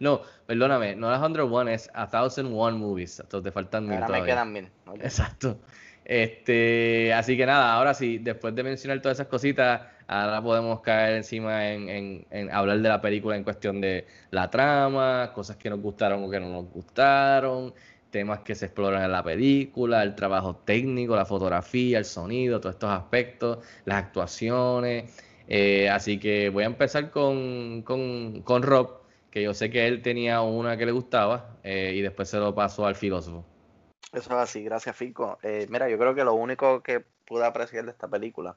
No, perdóname, no es 101, es 1001 movies. Entonces te faltan mil Ahora me quedan mil. Exacto. Este, así que nada, ahora sí, después de mencionar todas esas cositas, ahora podemos caer encima en, hablar de la película en cuestión de la trama, cosas que nos gustaron o que no nos gustaron, temas que se exploran en la película, el trabajo técnico, la fotografía, el sonido, todos estos aspectos, las actuaciones. Eh, así que voy a empezar con, con, Rob, que yo sé que él tenía una que le gustaba eh, y después se lo pasó al filósofo. Eso es así, gracias Fico. Eh, mira, yo creo que lo único que pude apreciar de esta película,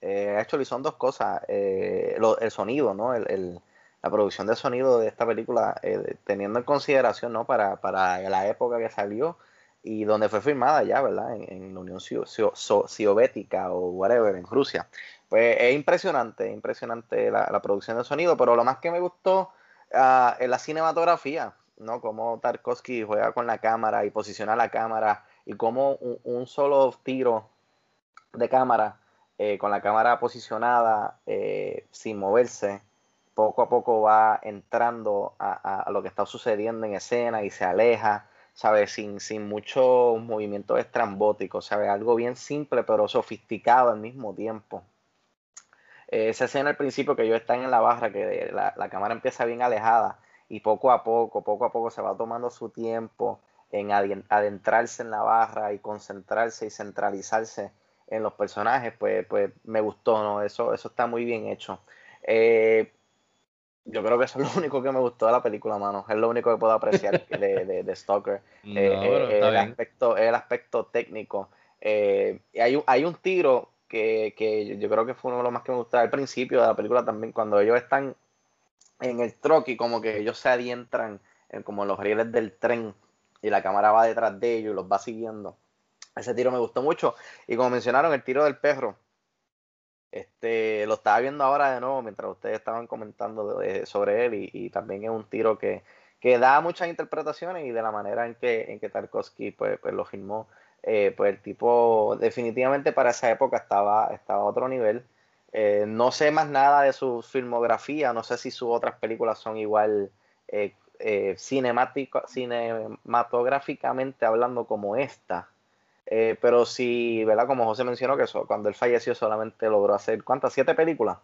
eh, actually son dos cosas. Eh, el sonido, ¿no? El, la producción de sonido de esta película, eh, teniendo en consideración, ¿no? Para, para, la época que salió y donde fue filmada ya, ¿verdad? En, la Unión Soviética o whatever, en Rusia. Pues es impresionante, impresionante la, la producción de sonido, pero lo más que me gustó uh, es la cinematografía ¿no? Cómo Tarkovsky juega con la cámara y posiciona la cámara y cómo un, solo tiro de cámara, eh, con la cámara posicionada eh, sin moverse, poco a poco va entrando a, lo que está sucediendo en escena y se aleja, ¿sabes? Sin, sin muchos movimientos estrambóticos, ¿sabes? Algo bien simple pero sofisticado al mismo tiempo. Esa escena al principio que ellos están en la barra, que la, la cámara empieza bien alejada y poco a poco, poco a poco se va tomando su tiempo en adentrarse en la barra y concentrarse y centralizarse en los personajes, pues, pues me gustó, ¿no? Eso, eso está muy bien hecho. Eh, yo creo que eso es lo único que me gustó de la película, mano. Es lo único que puedo apreciar <laughs> de, de, Stalker. Eh, eh, el, aspecto, el aspecto técnico. hay, hay un tiro que, que, yo creo que fue uno de los más que me gustó al principio de la película también, cuando ellos están en el truck como que ellos se adientran en como los rieles del tren y la cámara va detrás de ellos y los va siguiendo. Ese tiro me gustó mucho. Y como mencionaron, el tiro del perro. Este, lo estaba viendo ahora de nuevo mientras ustedes estaban comentando sobre él y, también es un tiro que, que, da muchas interpretaciones y de la manera en que, en que Tarkovsky pues, pues lo filmó, eh, pues el tipo definitivamente para esa época estaba, estaba a otro nivel. Eh, no sé más nada de su filmografía, no sé si sus otras películas son igual eh, eh, cinematográficamente hablando como esta. pero sí, ¿verdad? Como José mencionó, que cuando él falleció solamente logró hacer, ¿cuántas? ¿Siete películas?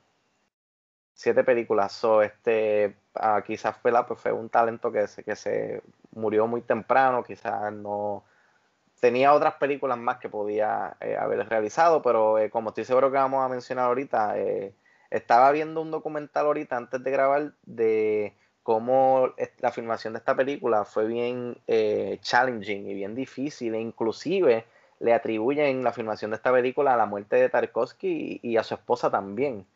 Siete películas. So, este, ah, quizás pues, fue un talento que que se murió muy temprano, quizás no, tenía otras películas más que podía eh, haber realizado, pero eh, como estoy seguro que vamos a mencionar ahorita, eh, estaba viendo un documental ahorita antes de grabar de cómo la filmación de esta película fue bien challenging y bien difícil, e inclusive le atribuyen la filmación de esta película a la muerte de Tarkovsky y, a su esposa también,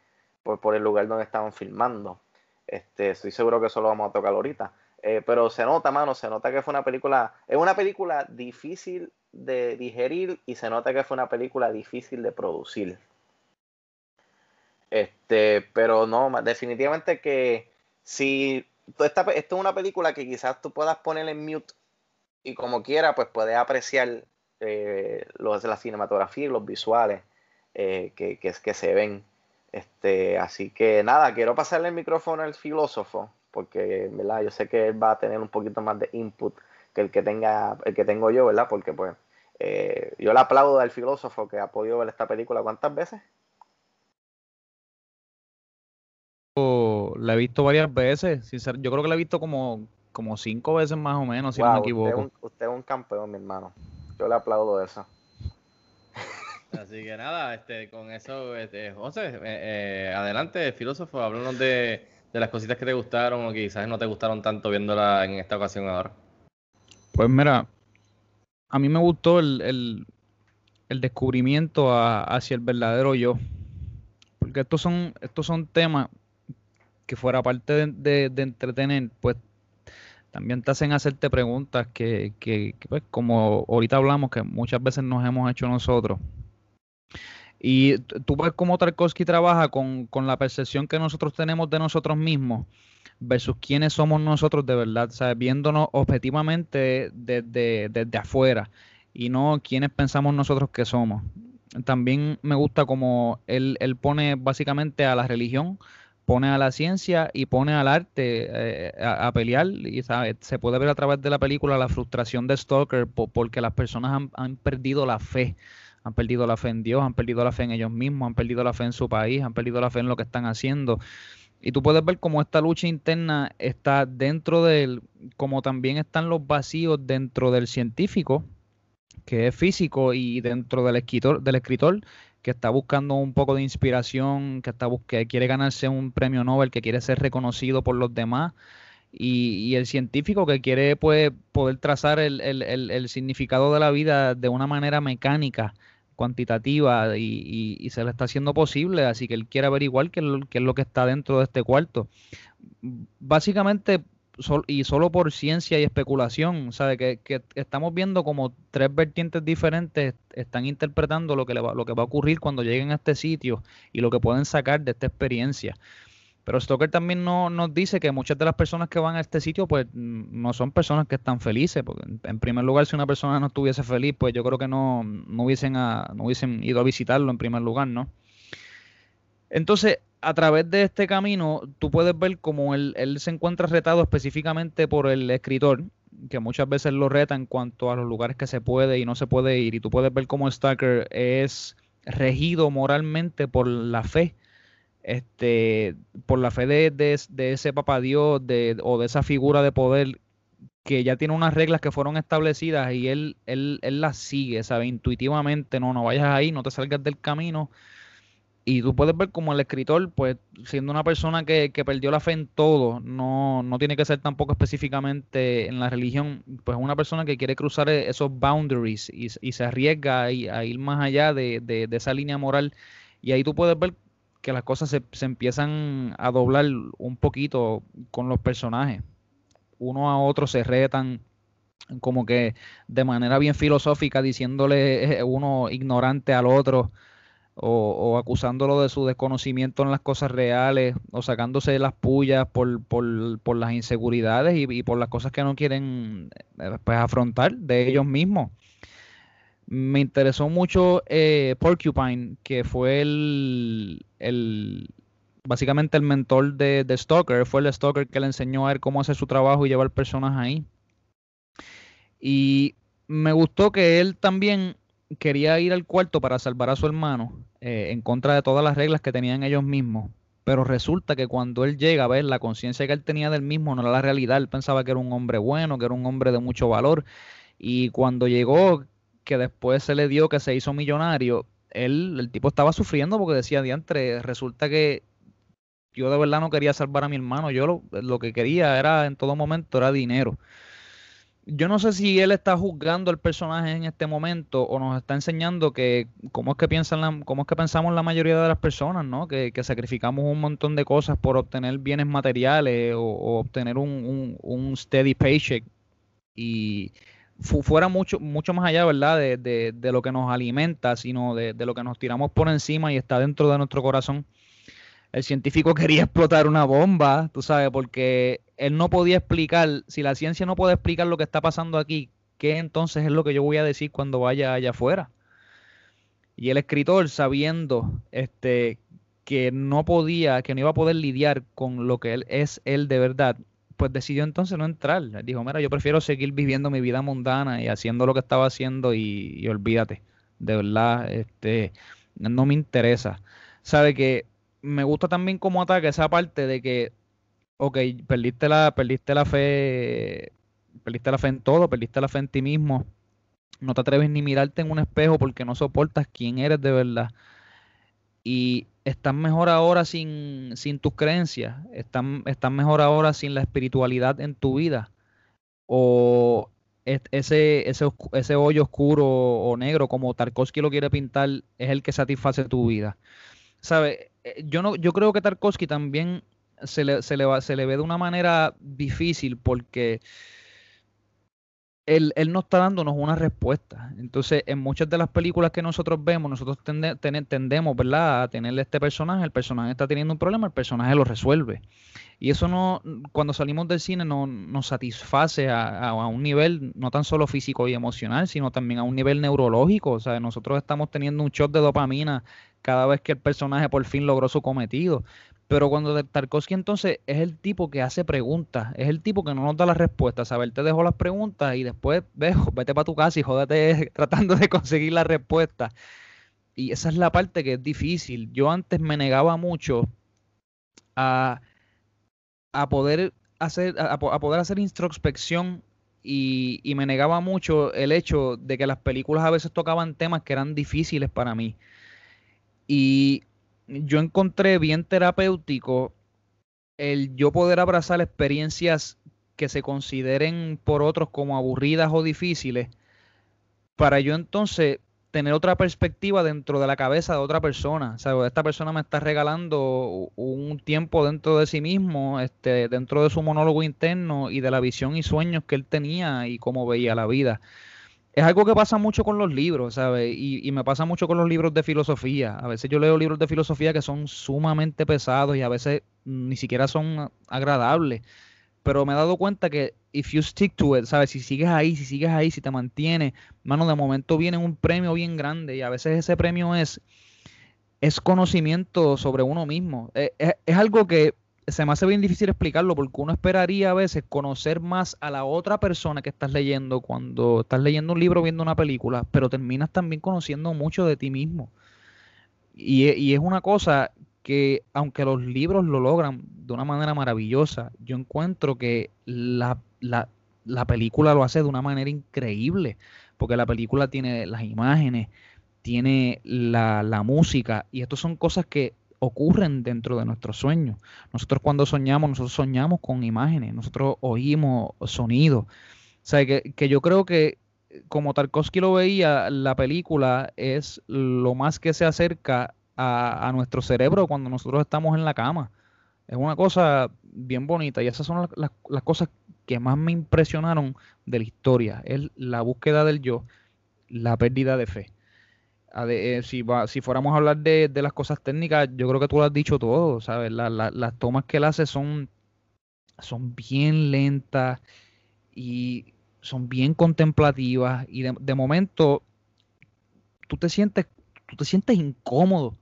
por, por, el lugar donde estaban filmando. Este, estoy seguro que eso lo vamos a tocar ahorita. Eh, pero se nota, mano, se nota que fue una película, es una película difícil de digerir y se nota que fue una película difícil de producir. Este, pero no, definitivamente que si esta, esto es una película que quizás tú puedas poner en mute y como quiera, pues puedes apreciar eh, los, la cinematografía y los visuales eh, que, que, que, se ven. Este, así que nada, quiero pasarle el micrófono al filósofo porque ¿verdad? yo sé que él va a tener un poquito más de input que el que tenga el que tengo yo, ¿verdad? Porque pues eh, yo le aplaudo al filósofo que ha podido ver esta película cuántas veces. La he visto varias veces, yo creo que la he visto como, como cinco veces más o menos, si no me equivoco. Usted es, un, campeón, mi hermano. Yo le aplaudo eso. Así que nada, este, con eso, este, José, eh, eh, adelante, filósofo, háblanos de, de las cositas que te gustaron o quizás no te gustaron tanto viéndola en esta ocasión ahora? Pues mira, a mí me gustó el, descubrimiento hacia el verdadero yo. Porque estos son, estos son temas que fuera parte de, entretener, pues también te hacen hacerte preguntas que, que, que, pues, como ahorita hablamos, que muchas veces nos hemos hecho nosotros. Y tú ves cómo Tarkovsky trabaja con, con, la percepción que nosotros tenemos de nosotros mismos versus quiénes somos nosotros de verdad, ¿sabes? viéndonos objetivamente desde, desde afuera y no quiénes pensamos nosotros que somos. También me gusta como él, él pone básicamente a la religión pone a la ciencia y pone al arte eh, a, pelear y ¿sabe? se puede ver a través de la película la frustración de Stalker porque las personas han, perdido la fe han perdido la fe en Dios han perdido la fe en ellos mismos han perdido la fe en su país han perdido la fe en lo que están haciendo. Y tú puedes ver cómo esta lucha interna está dentro de él como también están los vacíos dentro del científico que es físico y dentro del escritor del escritor que está buscando un poco de inspiración, que, está que quiere ganarse un premio Nobel, que quiere ser reconocido por los demás, y, el científico que quiere pues, poder trazar el, significado de la vida de una manera mecánica, cuantitativa, y, se le está haciendo posible, así que él quiere averiguar qué qué es lo que está dentro de este cuarto. Básicamente y solo por ciencia y especulación, ¿sabe? Que, que, estamos viendo como tres vertientes diferentes están interpretando lo que, le va, lo que va a ocurrir cuando lleguen a este sitio y lo que pueden sacar de esta experiencia. Pero Stoker también no, nos dice que muchas de las personas que van a este sitio, pues no son personas que están felices. Porque en primer lugar, si una persona no estuviese feliz, pues yo creo que no, no, hubiesen, no hubiesen ido a visitarlo en primer lugar, ¿no? Entonces, a través de este camino, tú puedes ver cómo él, se encuentra retado específicamente por el escritor, que muchas veces lo reta en cuanto a los lugares que se puede y no se puede ir. Y tú puedes ver cómo Starker es regido moralmente por la fe, este, por la fe de, de, ese papá Dios de, o de esa figura de poder que ya tiene unas reglas que fueron establecidas y él, él, él las sigue, sabe, intuitivamente, no, no vayas ahí, no te salgas del camino y tú puedes ver como el escritor, pues siendo una persona que, perdió la fe en todo, no, no tiene que ser tampoco específicamente en la religión, pues una persona que quiere cruzar e, esos boundaries y, se arriesga a, ir más allá de, de, esa línea moral. Y ahí tú puedes ver que las cosas se, se empiezan a doblar un poquito con los personajes. Uno a otro se retan como que de manera bien filosófica, diciéndole eh, uno ignorante al otro o, acusándolo de su desconocimiento en las cosas reales o sacándose las pullas por, por, las inseguridades y, por las cosas que no quieren eh, pues, afrontar de ellos mismos. Me interesó mucho eh, Porcupine, que fue el, el básicamente el mentor de, de Stalker, fue el Stalker que le enseñó a él cómo hacer su trabajo y llevar personas ahí. Y me gustó que él también quería ir al cuarto para salvar a su hermano eh, en contra de todas las reglas que tenían ellos mismos. Pero resulta que cuando él llega a ver la conciencia que él tenía del mismo no era la realidad. Él pensaba que era un hombre bueno, que era un hombre de mucho valor. Y cuando llegó, que después se le dio que se hizo millonario, él, el tipo estaba sufriendo porque decía, diantre, resulta que yo de verdad no quería salvar a mi hermano. Yo lo, lo que quería era, en todo momento, era dinero yo no sé si él está juzgando al personaje en este momento o nos está enseñando que cómo es que piensan la, cómo es que pensamos la mayoría de las personas, ¿no? Que, sacrificamos un montón de cosas por obtener bienes materiales o, obtener un, un, steady paycheck y fuera mucho mucho más allá, ¿verdad? De, de, de lo que nos alimenta, sino de, de lo que nos tiramos por encima y está dentro de nuestro corazón el científico <laughs> quería explotar una bomba, tú sabes, porque él no podía explicar, si la ciencia no puede explicar lo que está pasando aquí, ¿qué entonces es lo que yo voy a decir cuando vaya allá afuera? Y el escritor, sabiendo este, que no podía, que no iba a poder lidiar con lo que él es él de verdad, pues decidió entonces no entrar. Dijo, mira, yo prefiero seguir viviendo mi vida mundana y haciendo lo que estaba haciendo y, olvídate. De verdad, este, no me interesa. Sabe que me gusta también cómo ataca esa parte de que, ok, perdiste la, perdiste la fe, perdiste la fe en todo, perdiste la fe en ti mismo, no te atreves ni mirarte en un espejo porque no soportas quién eres de verdad. Y estás mejor ahora sin, sin tus creencias, estás, estás mejor ahora sin la espiritualidad en tu vida. O ese, ese, ese hoyo oscuro o negro, como Tarkovsky lo quiere pintar, es el que satisface tu vida. ¿Sabes? Eh, yo no, yo creo que Tarkovsky también se le, se le, va- se le ve de una manera difícil porque él, él no está dándonos una respuesta. Entonces, en muchas de las películas que nosotros vemos, nosotros tende- tene- tendemos, ¿verdad?, a este personaje, el personaje está teniendo un problema, el personaje lo resuelve. Y eso no, cuando salimos del cine, no nos satisface a, a- a un nivel no tan solo físico y emocional, sino también a un nivel neurológico. O sea, nosotros estamos teniendo un shot de dopamina cada vez que el personaje por fin logró su cometido. Pero cuando Tarkovsky entonces es el tipo que hace preguntas, es el tipo que no nos da las respuestas. A ver, te dejo las preguntas y después <laughs> ve, vete para tu casa y jódete <laughs> tratando de conseguir la respuesta. Y esa es la parte que es difícil. Yo antes me negaba mucho a, a poder hacer, a poder hacer introspección y, y me negaba mucho el hecho de que las películas a veces tocaban temas que eran difíciles para mí. Y yo encontré bien terapéutico el yo poder abrazar experiencias que se consideren por otros como aburridas o difíciles, para yo entonces tener otra perspectiva dentro de la cabeza de otra persona. O esta persona me está regalando un tiempo dentro de sí mismo, este, dentro de su monólogo interno y de la visión y sueños que él tenía y cómo veía la vida. Es algo que pasa mucho con los libros, ¿sabes? Y, y me pasa mucho con los libros de filosofía. A veces yo leo libros de filosofía que son sumamente pesados y a veces ni siquiera son agradables. Pero me he dado cuenta que if you stick to it, ¿sabes? Si sigues ahí, si sigues ahí, si te mantienes, mano, de momento viene un premio bien grande y a veces ese premio es, es conocimiento sobre uno mismo. Eh, Es, es algo que se me hace bien difícil explicarlo porque uno esperaría a veces conocer más a la otra persona que estás leyendo cuando estás leyendo un libro, viendo una película, pero terminas también conociendo mucho de ti mismo. Y, e- y es una cosa que, aunque los libros lo logran de una manera maravillosa, yo encuentro que la, la, la película lo hace de una manera increíble, porque la película tiene las imágenes, tiene la, la música, y estas son cosas que ocurren dentro de nuestros sueños. Nosotros cuando soñamos, nosotros soñamos con imágenes, nosotros oímos sonidos. O sea, que, que yo creo que como Tarkovsky lo veía, la película es lo más que se acerca a, a nuestro cerebro cuando nosotros estamos en la cama. Es una cosa bien bonita y esas son las, las- las cosas que más me impresionaron de la historia. Es la búsqueda del yo, la pérdida de fe. Eh, si, si fuéramos a hablar de, de las cosas técnicas, yo creo que tú lo has dicho todo, ¿sabes? La- las tomas que él hace son, son bien lentas y son bien contemplativas y de, de momento tú te sientes, tú te sientes incómodo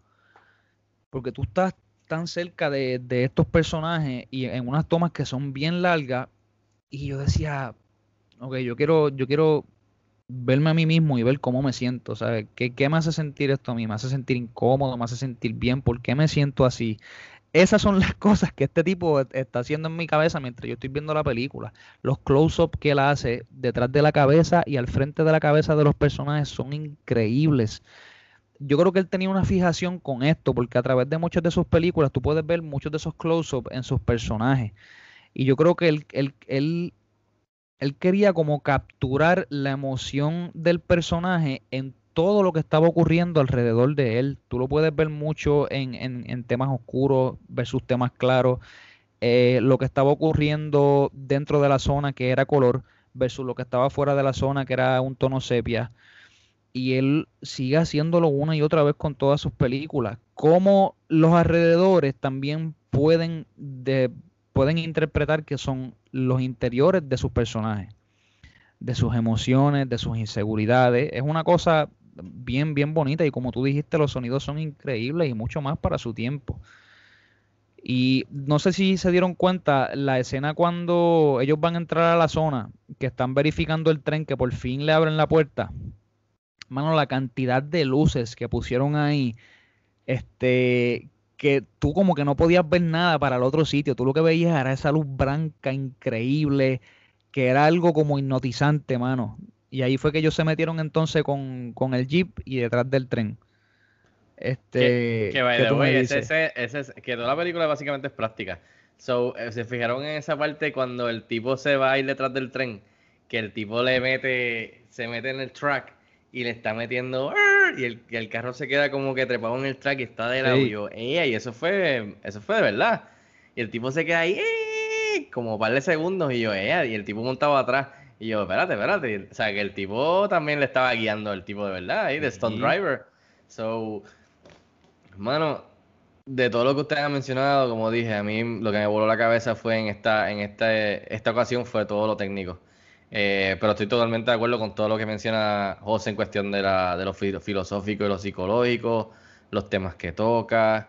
porque tú estás tan cerca de, de estos personajes y en unas tomas que son bien largas y yo decía, ok, yo quiero, yo quiero verme a mí mismo y ver cómo me siento, ¿sabes? ¿Qué, qué me hace sentir esto a mí? ¿Me hace sentir incómodo? ¿Me hace sentir bien? ¿Por qué me siento así? Esas son <laughs> las cosas que este tipo e- está haciendo en mi cabeza mientras yo estoy viendo la película. Los close-up que él hace detrás de la cabeza y al frente de la cabeza de los personajes son increíbles. Yo creo que él tenía una fijación con esto, porque a través de muchas de sus películas tú puedes ver muchos de esos close-up en sus personajes. Y yo creo que él, él, él, él quería como capturar la emoción del personaje en todo lo que estaba ocurriendo alrededor de él. Tú lo puedes ver mucho en, en- temas oscuros versus temas claros. eh, lo que estaba ocurriendo dentro de la zona que era color versus lo que estaba fuera de la zona que era un tono sepia. Y él sigue haciéndolo una y otra vez con todas sus películas. Cómo los alrededores también pueden, de, pueden interpretar que son los interiores de sus personajes de sus emociones, de sus inseguridades. Es una cosa bien, bien bonita y como tú dijiste, los sonidos son increíbles y mucho más para su tiempo. Y no sé si se dieron cuenta, la escena cuando ellos van a entrar a la zona, que están verificando el tren, que por fin le abren la puerta. Mano, la cantidad de luces que pusieron ahí, este, que tú como que no podías ver nada para el otro sitio. Tú lo que veías era esa luz blanca increíble, que era algo como hipnotizante, mano. Y ahí fue que ellos se metieron entonces con, con el jeep y detrás del tren. Este, Que, que by ¿qué the tú me way, ese, dices? ese- ese es- que toda la película básicamente es práctica. So, eh, se fijaron en esa parte cuando el tipo se va a ir detrás del tren, que el tipo le mete, se mete en el track y le está metiendo y el, y el carro se queda como que trepado en el track y está de lado. Sí. Y yo, "Ey, y eso fue, eso fue de verdad. Y el tipo se queda ahí como un par de segundos y yo, eh, y el tipo montaba atrás. Y yo, espérate, espérate. O sea, que el tipo también le estaba guiando el tipo de verdad ahí, de Stone Driver. So, hermano, de todo lo que ustedes han mencionado, como dije, a mí lo que me voló la cabeza fue en esta, en esta, esta ocasión fue todo lo técnico. Eh, pero estoy totalmente de acuerdo con todo lo que menciona José en cuestión de, la, de lo filosófico y lo psicológico, los temas que toca,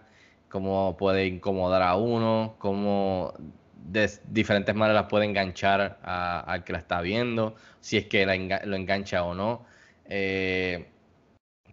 cómo puede incomodar a uno, cómo de diferentes maneras puede enganchar al que la está viendo, si es que lo engancha o no. Eh,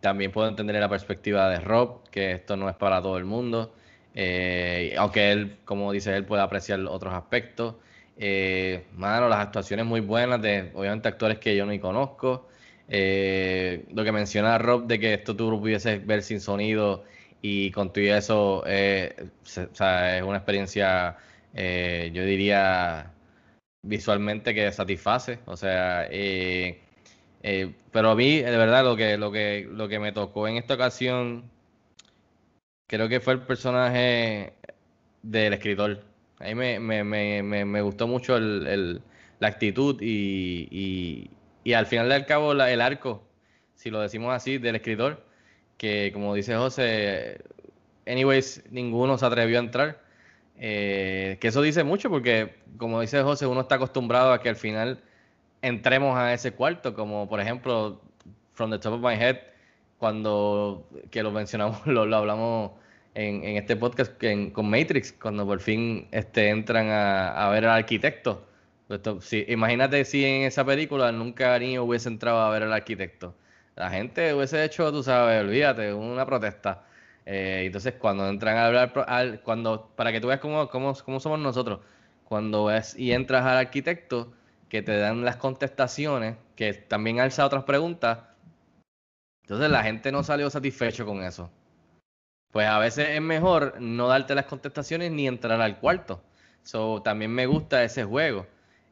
también puedo entender la perspectiva de Rob, que esto no es para todo el mundo, eh, aunque él, como dice él, puede apreciar otros aspectos. Eh, mano, las actuaciones muy buenas de, obviamente, actores que yo ni conozco. Eh, lo que menciona Rob de que esto tú lo pudieses ver sin sonido y con todo eso eh, o sea, es una experiencia, yo diría, visualmente que satisface. O sea, pero a mí, de verdad, lo que, lo, que, lo que me tocó en esta ocasión, creo que fue el personaje del escritor. A mí me, me, me, me gustó mucho el, la actitud y, y, al final del cabo el arco, si lo decimos así, del escritor, que como dice José, anyways, ninguno se atrevió a entrar. Eh, que eso dice mucho porque, como dice José, uno está acostumbrado a que al final entremos a ese cuarto, como por ejemplo, From the Top of My Head, cuando, que lo mencionamos, <laughs> lo, lo hablamos en, en este podcast con Matrix, cuando por fin este, entran a, ver al arquitecto. imagínate si en esa película nunca ni hubiese entrado a ver al arquitecto. La gente hubiese hecho, tú sabes, olvídate, una protesta. Eh, entonces, cuando entran a hablar, cuando, para que tú veas cómo, cómo, cómo somos nosotros, cuando ves y entras al arquitecto, que te dan las contestaciones, que también alza otras preguntas, entonces la gente no salió satisfecho con eso pues a veces es mejor no darte las contestaciones ni entrar al cuarto. So, también me gusta ese juego.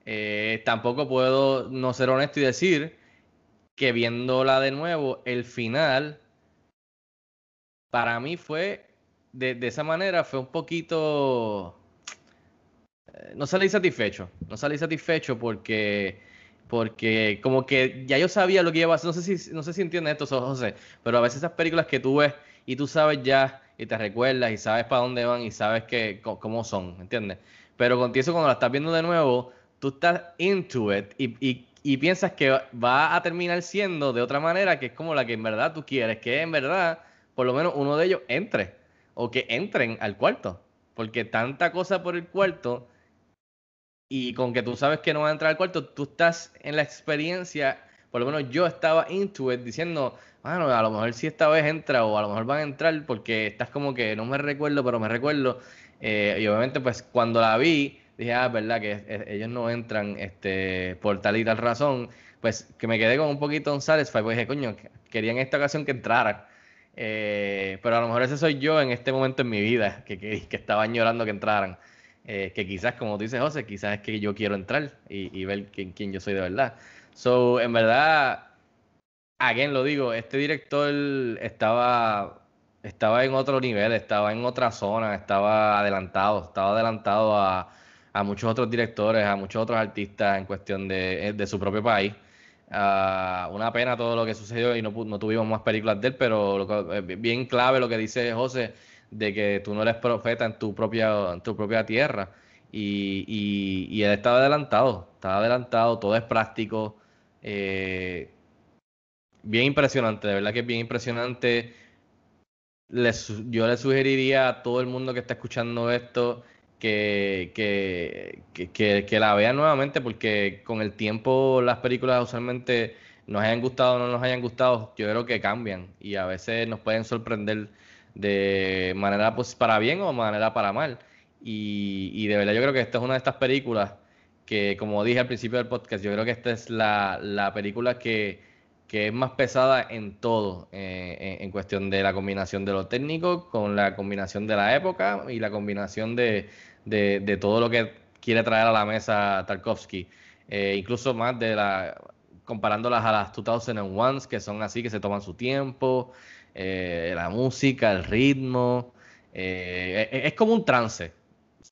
Eh, tampoco puedo no ser honesto y decir que viéndola de nuevo, el final para mí fue de, esa manera, fue un poquito. Eh, no salí satisfecho. No salí satisfecho porque. Porque como que ya yo sabía lo que iba a hacer. No sé si, no sé si entiendes esto, José. Pero a veces esas películas que tú ves y tú sabes ya y te recuerdas y sabes para dónde van y sabes que, cómo son, ¿entiendes? Pero contigo cuando la estás viendo de nuevo, tú estás into it y, y, piensas que va a terminar siendo de otra manera que es como la que en verdad tú quieres, que en verdad por lo menos uno de ellos entre o que entren al cuarto. Porque tanta cosa por el cuarto y con que tú sabes que no va a entrar al cuarto, tú estás en la experiencia, por lo menos yo estaba into it diciendo, bueno, a lo mejor si esta vez entra o a lo mejor van a entrar porque estás como que no me recuerdo, pero me recuerdo. Eh, y obviamente pues cuando la vi, dije, ah, verdad que ellos no entran este, por tal y tal razón. Pues que me quedé con un poquito unsatisfied, pues dije, coño, quería en esta ocasión que entraran. Eh, pero a lo mejor ese soy yo en este momento en mi vida, que, que, que estaba llorando que entraran. Eh, que quizás, como tú dices, José, quizás es que yo quiero entrar y, y ver quién, quién yo soy de verdad. So, en verdad, again lo digo, este director estaba, estaba en otro nivel, estaba en otra zona, estaba adelantado, estaba adelantado a, muchos otros directores, a muchos otros artistas en cuestión de, de su propio país. Ah, una pena todo lo que sucedió y no, no tuvimos más películas de él, pero eh, bien clave lo que dice José, de que tú no eres profeta en tu propia, en tu propia tierra. Y, y, y él estaba adelantado, estaba adelantado, todo es práctico. Eh, bien impresionante, de verdad que es bien impresionante. yo le sugeriría a todo el mundo que está escuchando esto que, que, que, la vean nuevamente porque con el tiempo las películas usualmente nos hayan gustado o no nos hayan gustado, yo creo que cambian y a veces nos pueden sorprender de manera pues, para bien o manera para mal. Y de verdad yo creo que esta es una de estas películas que, como dije al principio del podcast, yo creo que esta es la, la película que que es más pesada en todo, eh, en, cuestión de la combinación de lo técnico, con la combinación de la época y la combinación de, de, todo lo que quiere traer a la mesa Tarkovsky. Eh, incluso más de la comparándolas a las 2001 que son así, que se toman su tiempo, eh, la música, el ritmo. es como un trance.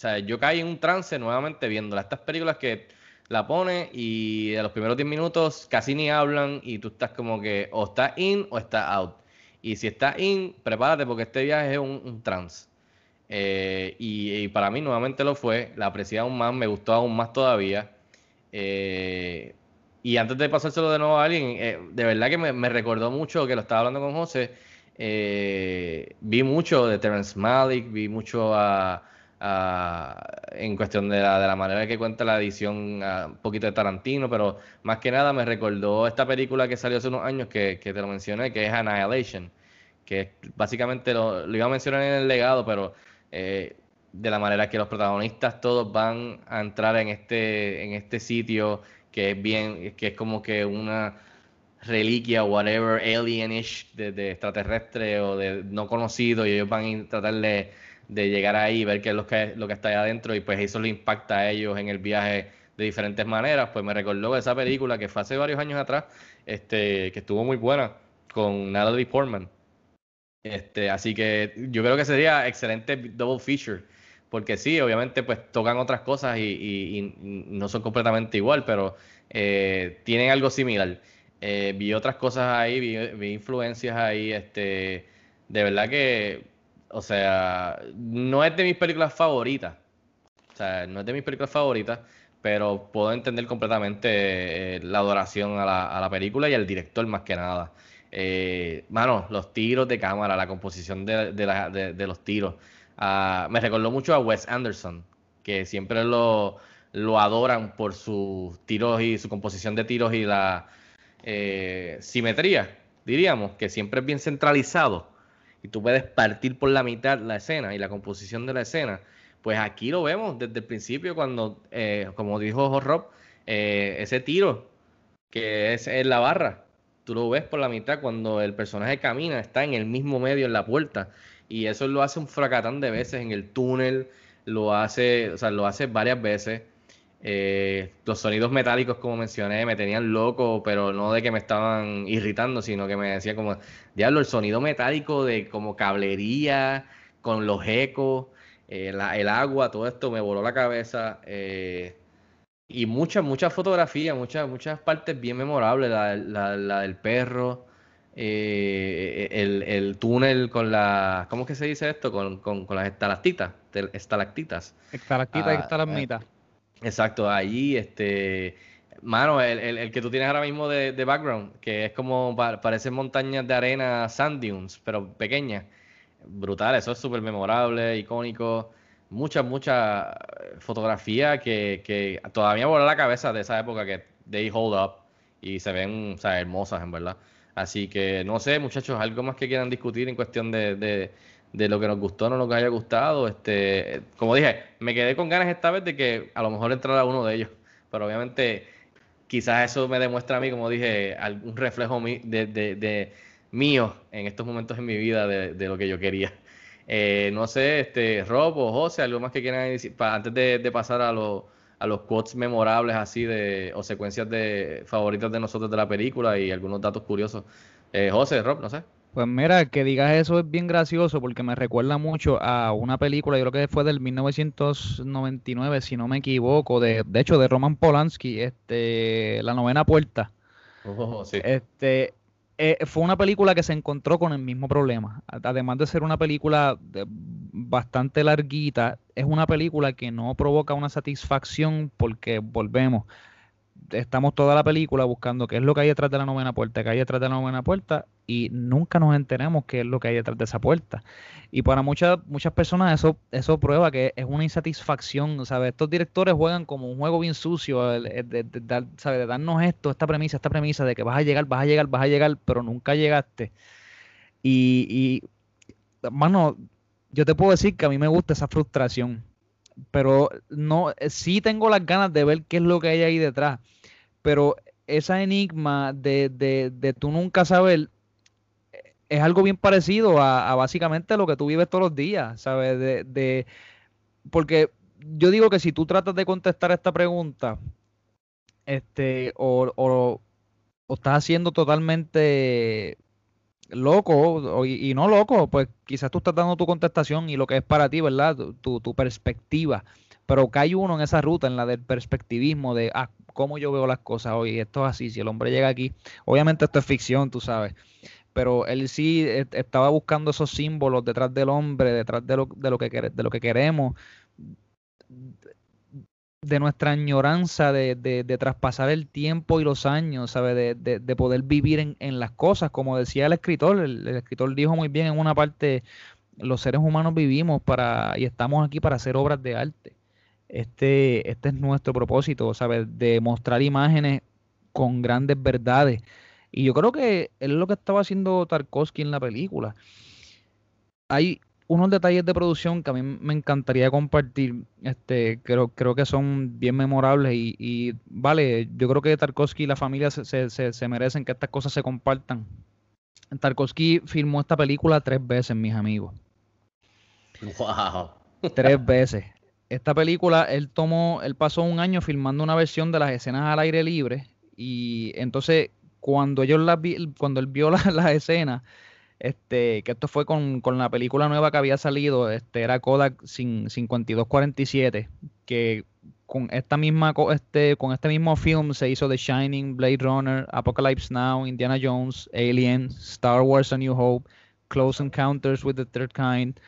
Sea, yo caí en un trance nuevamente viéndola. Estas películas que la pone y a los primeros 10 minutos casi ni hablan y tú estás como que o está in o está out. Y si está in, prepárate porque este viaje es un, un trance. Eh, y, para mí nuevamente lo fue, la aprecié aún más, me gustó aún más todavía. Eh, y antes de pasárselo de nuevo a alguien, eh, de verdad que me, recordó mucho que lo estaba hablando con José. vi mucho de Terence Malick, vi mucho a, en cuestión de la, de la manera que cuenta la edición, un poquito de Tarantino, pero más que nada me recordó esta película que salió hace unos años que, que te lo mencioné, que es Annihilation, que básicamente lo, lo, iba a mencionar en el legado, pero eh, de la manera que los protagonistas todos van a entrar en este, en este sitio que es bien, que es como que una reliquia o whatever, alienish, de, de, extraterrestre o de no conocido, y ellos van a tratar de, llegar ahí y ver qué es lo que, lo que está ahí adentro, y pues eso le impacta a ellos en el viaje de diferentes maneras. Pues me recordó esa película que fue hace varios años atrás, este, que estuvo muy buena, con Natalie Portman. Este, así que yo creo que sería excelente double feature. Porque sí, obviamente pues tocan otras cosas y, no son completamente igual, pero eh, tienen algo similar. Eh, vi otras cosas ahí, vi, influencias ahí, este, de verdad que, o sea, no es de mis películas favoritas, o sea, no es de mis películas favoritas, pero puedo entender completamente eh, la adoración a la, a la película y al director más que nada. Eh, mano, los tiros de cámara, la composición de, los tiros. Ah, me recordó mucho a Wes Anderson, que siempre lo, lo adoran por sus tiros y su composición de tiros y la eh, simetría, diríamos, que siempre es bien centralizado. Y tú puedes partir por la mitad la escena y la composición de la escena. Pues aquí lo vemos desde el principio cuando, eh, como dijo Rob, eh, ese tiro que es en la barra, tú lo ves por la mitad cuando el personaje camina, está en el mismo medio en la puerta. Y eso lo hace un fracatán de veces en el túnel, lo hace, o sea, lo hace varias veces. Eh, los sonidos metálicos, como mencioné, me tenían loco, pero no de que me estaban irritando, sino que me decía como, diablo, el sonido metálico de como cablería, con los ecos, eh, el agua, todo esto me voló la cabeza. Eh, y muchas, muchas fotografías, muchas, muchas partes bien memorables, la, la, del perro, eh, el, el, túnel con la, ¿cómo es que se dice esto? Con, con, con las estalactitas, estalactitas. Estalactitas y ah, estalagmitas. Exacto, ahí, este, mano, el, el, que tú tienes ahora mismo de, de background, que es como, parece montañas de arena, sand dunes, pero pequeñas. Brutal, eso es súper memorable, icónico mucha, mucha eh, fotografía que, que todavía vuela la cabeza de esa época que they hold up y se ven o sea, hermosas en verdad. Así que no sé, muchachos, algo más que quieran discutir en cuestión de, lo que nos gustó no nos haya gustado. Este, como dije, me quedé con ganas esta vez de que a lo mejor entrara uno de ellos, pero obviamente quizás eso me demuestra a mí, como dije, algún reflejo de, de mío en estos momentos en mi vida de, lo que yo quería. Eh, no sé, este, Rob o José, algo más que quieran decir antes de, pasar a, a los quotes memorables así de o secuencias de favoritas de nosotros de la película y algunos datos curiosos. Eh, José, Rob, no sé. Pues mira, que digas eso es bien gracioso porque me recuerda mucho a una película, yo creo que fue del 1999, si no me equivoco, de, de hecho de Roman Polanski, este, La novena puerta. Oh, sí. Este, eh, fue una película que se encontró con el mismo problema. Además de ser una película bastante larguita, es una película que no provoca una satisfacción porque volvemos estamos toda la película buscando qué es lo que hay detrás de la novena puerta, qué hay detrás de la novena puerta, y nunca nos enteremos qué es lo que hay detrás de esa puerta. Y para muchas muchas personas eso eso prueba que es una insatisfacción, ¿sabes? Estos directores juegan como un juego bien sucio, de darnos esto, esta premisa, esta premisa de que vas a llegar, vas a llegar, vas a llegar, pero nunca llegaste. Y, y mano, yo te puedo decir que a mí me gusta esa frustración pero no, sí tengo las ganas de ver qué es lo que hay ahí detrás pero esa enigma de, de, de tú nunca saber es algo bien parecido a, básicamente lo que tú vives todos los días, ¿sabes? De, de, porque yo digo que si tú tratas de contestar esta pregunta, este, o, o, estás haciendo totalmente loco y, no loco, pues quizás tú estás dando tu contestación y lo que es para ti, ¿verdad? Tu, tu perspectiva. Pero cae uno en esa ruta, en la del perspectivismo, de ah, cómo yo veo las cosas hoy. Esto es así, si el hombre llega aquí, obviamente esto es ficción, tú sabes. Pero él sí e, estaba buscando esos símbolos detrás del hombre, detrás de lo, de lo, que, de lo que queremos, de nuestra añoranza de, de, traspasar el tiempo y los años, ¿sabes? De, de poder vivir en, en, las cosas, como decía el escritor, el, escritor dijo muy bien en una parte, los seres humanos vivimos para y estamos aquí para hacer obras de arte. Este, este es nuestro propósito, ¿sabes? De mostrar imágenes con grandes verdades. Y yo creo que es lo que estaba haciendo Tarkovsky en la película. Hay unos detalles de producción que a mí me encantaría compartir. Este, creo, creo que son bien memorables y, vale, yo creo que Tarkovsky y la familia se, se, merecen que estas cosas se compartan. Tarkovsky filmó esta película tres veces, mis amigos. Wow. Tres veces. Esta película, él tomó, él pasó un año filmando una versión de las escenas al aire libre y entonces cuando ellos la cuando él vio las la escenas, este, que esto fue con, la película nueva que había salido, este, era Kodak 5247, que con esta misma este, con este mismo film se hizo The Shining, Blade Runner, Apocalypse Now, Indiana Jones, Alien, Star Wars A New Hope, Close Encounters with the Third Kind.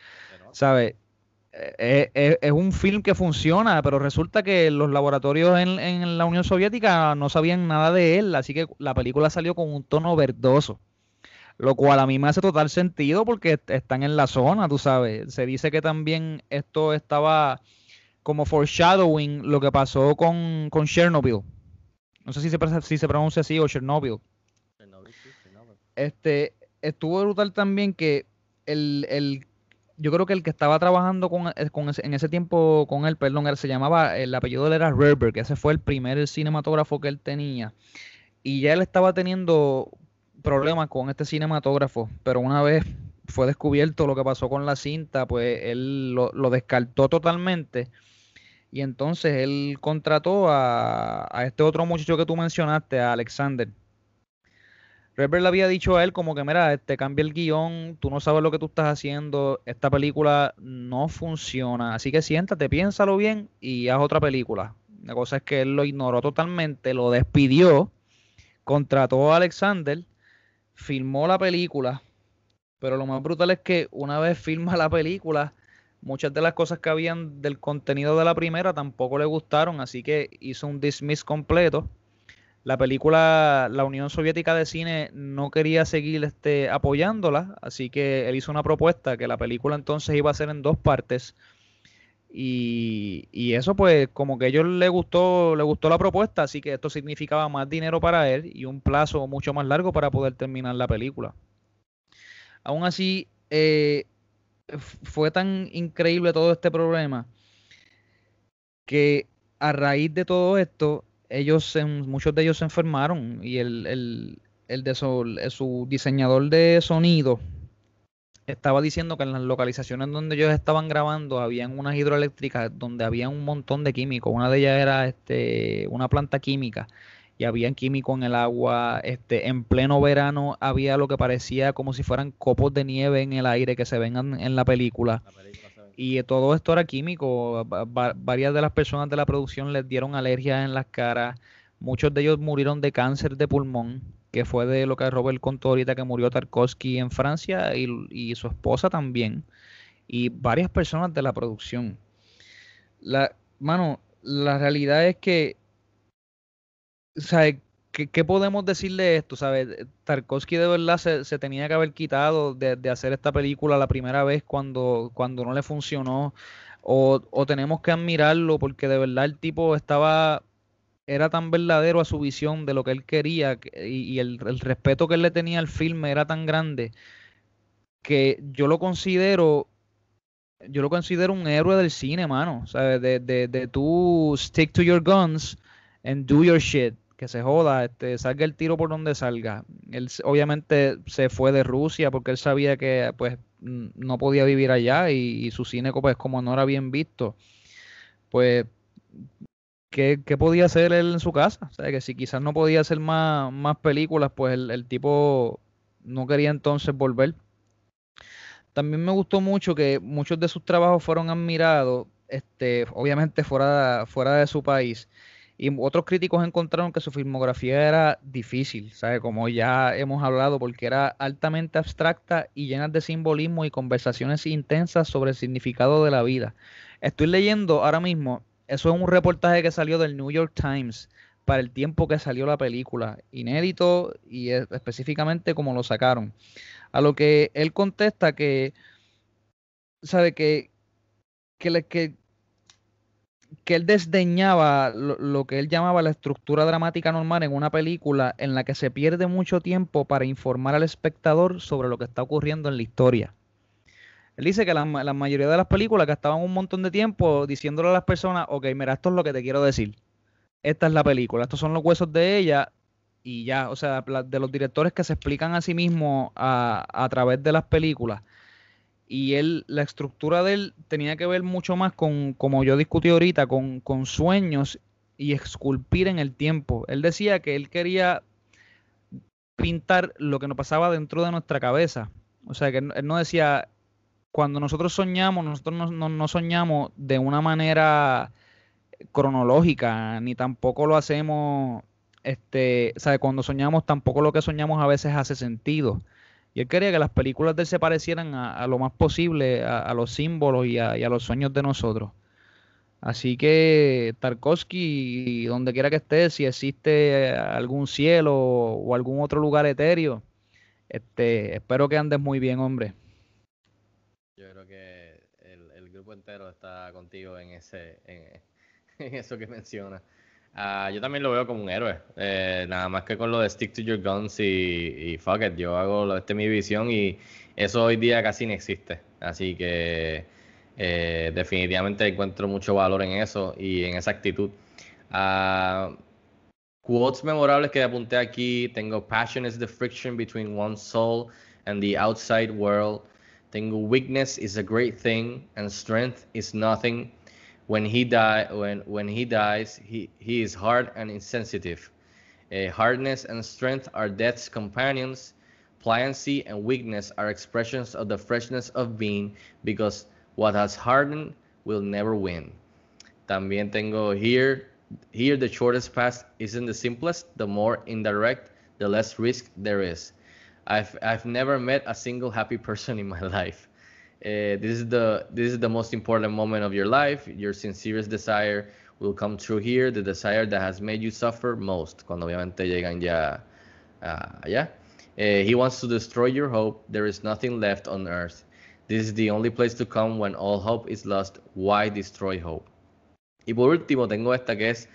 ¿Sabe? Eh, eh, eh, es, un film que funciona, pero resulta que los laboratorios en, en, la Unión Soviética no sabían nada de él, así que la película salió con un tono verdoso lo cual a mí me hace total sentido porque están en la zona, tú sabes. Se dice que también esto estaba como foreshadowing lo que pasó con, con Chernobyl. No sé si se, si se pronuncia así o Chernobyl. Este, estuvo brutal también que el, el, yo creo que el que estaba trabajando con, eh, con ese, en ese tiempo con él, perdón, él se llamaba, el apellido de él era Rerberg, que ese fue el primer cinematógrafo que él tenía. Y ya él estaba teniendo problemas con este cinematógrafo, pero una vez fue descubierto lo que pasó con la cinta, pues él lo, descartó totalmente. Y entonces él contrató a, este otro muchacho que tú mencionaste, a Alexander. Reber le había dicho a él como que, mira, este cambia el guion, tú no sabes lo que tú estás haciendo, esta película no funciona, así que siéntate, piénsalo bien y haz otra película. La cosa es que él lo ignoró totalmente, lo despidió, contrató a Alexander filmó la película, pero lo más brutal es que una vez filma la película, muchas de las cosas que habían del contenido de la primera tampoco le gustaron, así que hizo un dismiss completo. La película, la Unión Soviética de Cine no quería seguir este, apoyándola, así que él hizo una propuesta que la película entonces iba a ser en dos partes. Y, y, eso pues como que a ellos le gustó, le gustó la propuesta, así que esto significaba más dinero para él y un plazo mucho más largo para poder terminar la película. Aún así, eh, fue tan increíble todo este problema que a raíz de todo esto, ellos muchos de ellos se enfermaron y el, el, el de su diseñador de sonido estaba diciendo que en las localizaciones donde ellos estaban grabando habían unas hidroeléctricas donde había un montón de químicos. Una de ellas era este, una planta química y había químico en el agua. Este, en pleno verano había lo que parecía como si fueran copos de nieve en el aire que se ven en, la película. y todo esto era químico. varias de las personas de la producción les dieron alergias en las caras. Muchos de ellos murieron de cáncer de pulmón que fue de lo que Robert contó ahorita que murió Tarkovsky en Francia y, su esposa también, y varias personas de la producción. La, mano, la realidad es que, ¿sabes? ¿Qué, podemos decirle de esto? ¿Sabes? Tarkovsky de verdad se, tenía que haber quitado de, de, hacer esta película la primera vez cuando, cuando no le funcionó. O, o tenemos que admirarlo porque de verdad el tipo estaba era tan verdadero a su visión de lo que él quería y, el, respeto que él le tenía al filme era tan grande que yo lo considero yo lo considero un héroe del cine, mano. ¿sabes? De, de, de tú stick to your guns and do your shit. Que se joda, este, salga el tiro por donde salga. Él obviamente se fue de Rusia porque él sabía que pues no podía vivir allá y, y su cine pues como no era bien visto. Pues ¿qué, podía hacer él en su casa? O sea, que si quizás no podía hacer más, más películas, pues el, tipo no quería entonces volver. También me gustó mucho que muchos de sus trabajos fueron admirados, este, obviamente fuera, fuera de su país. Y otros críticos encontraron que su filmografía era difícil, ¿sabe? Como ya hemos hablado, porque era altamente abstracta y llena de simbolismo y conversaciones intensas sobre el significado de la vida. Estoy leyendo ahora mismo, eso es un reportaje que salió del New York Times para el tiempo que salió la película, inédito y específicamente como lo sacaron. A lo que él contesta que, sabe que, que, que, que él desdeñaba lo, lo, que él llamaba la estructura dramática normal en una película en la que se pierde mucho tiempo para informar al espectador sobre lo que está ocurriendo en la historia. Él dice que la, mayoría de las películas gastaban un montón de tiempo diciéndole a las personas, ok, mira, esto es lo que te quiero decir. Esta es la película, estos son los huesos de ella y ya, o sea, de los directores que se explican a sí mismos a, a través de las películas y él, la estructura de él tenía que ver mucho más con, como yo discutí ahorita, con, con, sueños y esculpir en el tiempo. Él decía que él quería pintar lo que nos pasaba dentro de nuestra cabeza. O sea, que él no decía, cuando nosotros soñamos, nosotros no, no, soñamos de una manera cronológica, ni tampoco lo hacemos, este, sea, cuando soñamos, tampoco lo que soñamos a veces hace sentido. Y él quería que las películas de él se parecieran a, lo más posible a, los símbolos y, y a, los sueños de nosotros. Así que Tarkovsky, donde quiera que esté, si existe algún cielo o algún otro lugar etéreo, este, espero que andes muy bien, hombre. Yo creo que el, el grupo entero está contigo en ese, en, <laughs> en eso que mencionas. Uh, yo también lo veo como un héroe. Eh, nada más que con lo de stick to your guns y, y fuck it. Yo hago lo, este mi visión y eso hoy día casi no existe. Así que eh, definitivamente encuentro mucho valor en eso y en esa actitud. Uh, quotes memorables que apunté aquí. Tengo passion is the friction between one's soul and the outside world. Tengo weakness is a great thing and strength is nothing. When he die when when he dies he he is hard and insensitive. Uh, hardness and strength are death's companions. Pliancy and weakness are expressions of the freshness of being because what has hardened will never win. También tengo here here the shortest path isn't the simplest. The more indirect the less risk there is i've i've never met a single happy person in my <laughs> life uh, this is the this is the most important moment of your life. Your sincerest desire will come true here. The desire that has made you suffer most. Cuando obviamente llegan ya uh, allá. Uh, he wants to destroy your hope. There is nothing left on earth. This is the only place to come when all hope is lost. Why destroy hope? Y por último tengo esta que es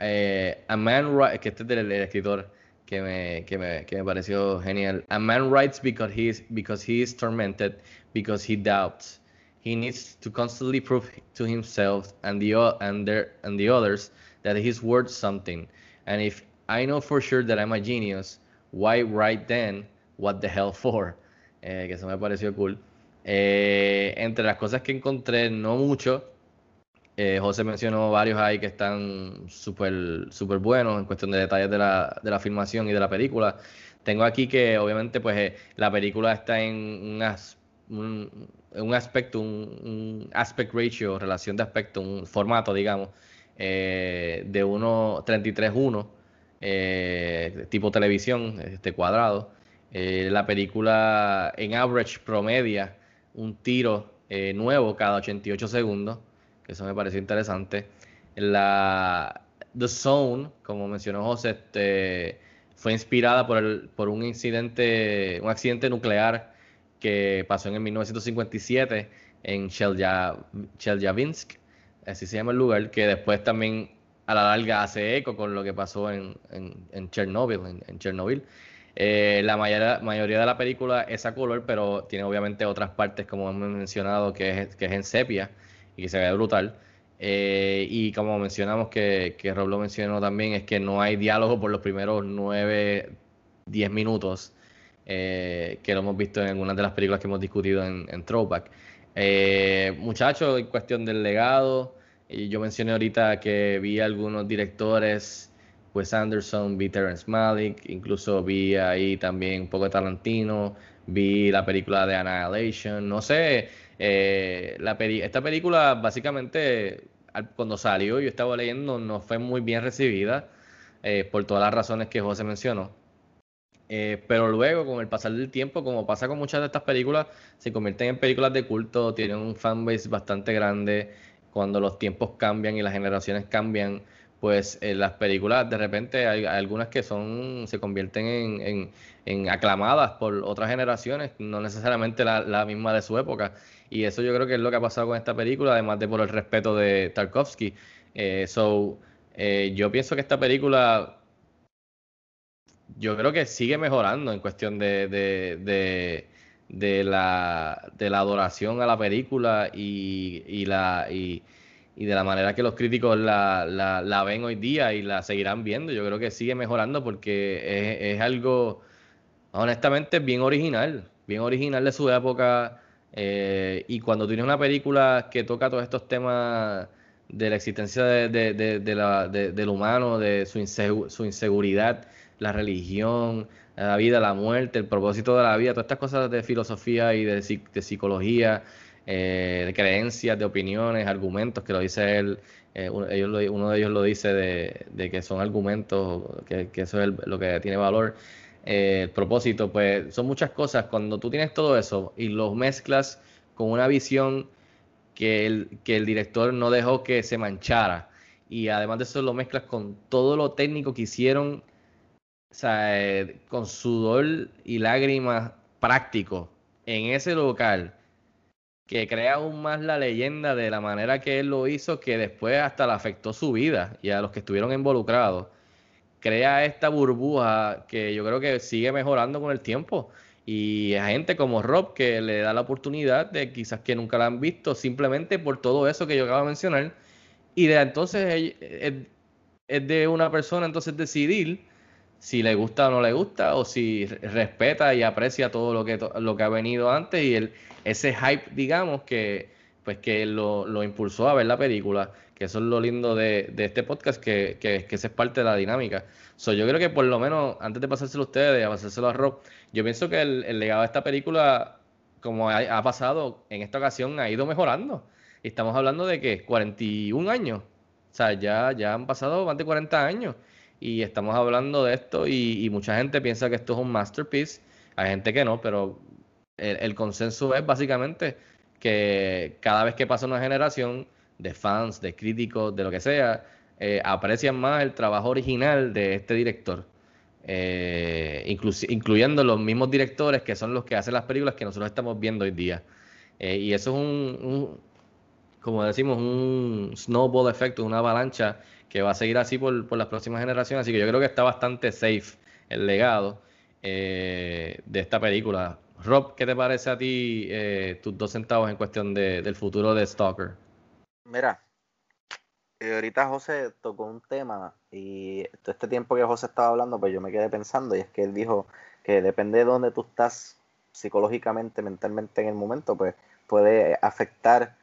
eh, A Man que este es del escritor que me, que me, que me pareció genial. A man writes because he is, because he is tormented, because he doubts. He needs to constantly prove to himself and the and and the others that he's worth something. And if I know for sure that I'm a genius, why write then? What the hell for? Eh, que eso me pareció cool. Eh, entre las cosas que encontré, no mucho, eh, José mencionó varios ahí que están súper super buenos en cuestión de detalles de la, de la filmación y de la película. Tengo aquí que obviamente pues eh, la película está en un, as, un, un aspecto, un, aspect ratio, relación de aspecto, un formato, digamos, eh, de 1.33.1, eh, tipo televisión, este cuadrado. La película en average promedia un tiro nuevo cada 88 segundos eso me pareció interesante. La The Zone, como mencionó José, este, fue inspirada por, el, por un incidente, un accidente nuclear que pasó en el 1957 en Chelyabinsk, así se llama el lugar, que después también a la larga hace eco con lo que pasó en, en, Chernobyl. En Chernobyl. Eh, la mayoría, mayoría, de la película es a color, pero tiene obviamente otras partes, como hemos mencionado, que es, que es en sepia y que se ve brutal. Eh, y como mencionamos, que, que Rob lo mencionó también, es que no hay diálogo por los primeros 9, 10 minutos, eh, que lo hemos visto en algunas de las películas que hemos discutido en, en Throwback. Eh, muchachos, en cuestión del legado, y yo mencioné ahorita que vi algunos directores Wes Anderson, vi Terrence Malick, incluso vi ahí también un poco de Tarantino, vi la película de Annihilation, no sé, eh, la esta película básicamente cuando salió yo estaba leyendo no fue muy bien recibida eh, por todas las razones que José mencionó. Eh, pero luego, con el pasar del tiempo, como pasa con muchas de estas películas, se convierten en películas de culto, tienen un fanbase bastante grande. Cuando los tiempos cambian y las generaciones cambian, pues en las películas de repente hay, algunas que son se convierten en, en, aclamadas por otras generaciones, no necesariamente la, misma de su época. Y eso yo creo que es lo que ha pasado con esta película, además de por el respeto de Tarkovsky. Eh, eh, yo pienso que esta película, yo creo que sigue mejorando en cuestión de, de, de, la, de la adoración a la película y, y la... y de la manera que los críticos la, la, ven hoy día y la seguirán viendo, yo creo que sigue mejorando porque es, es algo, honestamente, bien original, bien original de su época. Eh, y cuando tienes una película que toca todos estos temas de la existencia de, de, de, la, del humano, de su, su inseguridad, la religión, la vida, la muerte, el propósito de la vida, todas estas cosas de filosofía y de, de psicología, eh, de creencias, de opiniones, argumentos, que lo dice él, eh, uno, de ellos lo dice de, que son argumentos, que, eso es lo que tiene valor. Eh, el propósito, pues son muchas cosas. Cuando tú tienes todo eso y los mezclas con una visión que el, que el director no dejó que se manchara, y además de eso lo mezclas con todo lo técnico que hicieron, o sea, con sudor y lágrimas práctico en ese local que crea aún más la leyenda de la manera que él lo hizo, que después hasta le afectó su vida y a los que estuvieron involucrados. Crea esta burbuja que yo creo que sigue mejorando con el tiempo. Y a gente como Rob que le da la oportunidad de quizás que nunca la han visto, simplemente por todo eso que yo acabo de mencionar. Y de entonces es de una persona entonces decidir si le gusta o no le gusta, o si respeta y aprecia todo lo que, lo que ha venido antes y el, ese hype, digamos, que pues que lo, lo impulsó a ver la película, que eso es lo lindo de, de este podcast, que, que, que esa es parte de la dinámica. So, yo creo que por lo menos, antes de pasárselo a ustedes, a pasárselo a Rob, yo pienso que el, el legado de esta película, como ha, ha, pasado en esta ocasión, ha ido mejorando. Estamos hablando de que 41 años. O sea, ya, ya han pasado más de 40 años y estamos hablando de esto y, mucha gente piensa que esto es un masterpiece, hay gente que no, pero el, consenso es básicamente que cada vez que pasa una generación de fans, de críticos, de lo que sea, eh, aprecian más el trabajo original de este director. Eh, incluyendo los mismos directores que son los que hacen las películas que nosotros estamos viendo hoy día. Eh, y eso es un, como decimos, un snowball effect, una avalancha que va a seguir así por, las próximas generaciones. Así que yo creo que está bastante safe el legado eh, de esta película. Rob, ¿qué te parece a ti eh, tus dos centavos en cuestión del futuro de Stalker? Mira, eh, ahorita José tocó un tema y todo este tiempo que José estaba hablando, pues yo me quedé pensando y es que él dijo que depende de dónde tú estás psicológicamente, mentalmente en el momento, pues puede afectar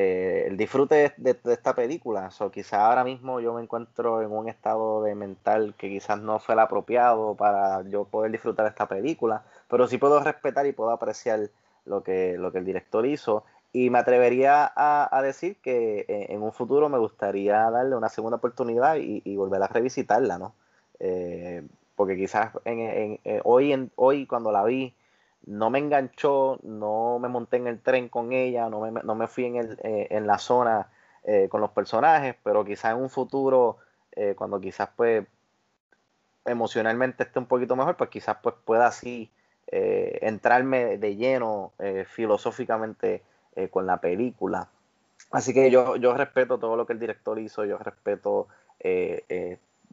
eh, el disfrute de, esta película. o quizás ahora mismo yo me encuentro en un estado de mental que quizás no fue el apropiado para yo poder disfrutar esta película, pero sí puedo respetar y puedo apreciar lo que, lo que el director hizo. Y me atrevería a, decir que eh, en un futuro me gustaría darle una segunda oportunidad y, volver a revisitarla, ¿no? Eh, porque quizás en, en, hoy cuando la vi, no me enganchó, no me monté en el tren con ella, no me, no me fui en, el, eh, en la zona eh, con los personajes, pero quizás en un futuro, eh, cuando quizás pues emocionalmente esté un poquito mejor, pues quizás pues pueda así entrarme de lleno filosóficamente con la película. Así que yo, yo respeto todo lo que el director hizo, yo respeto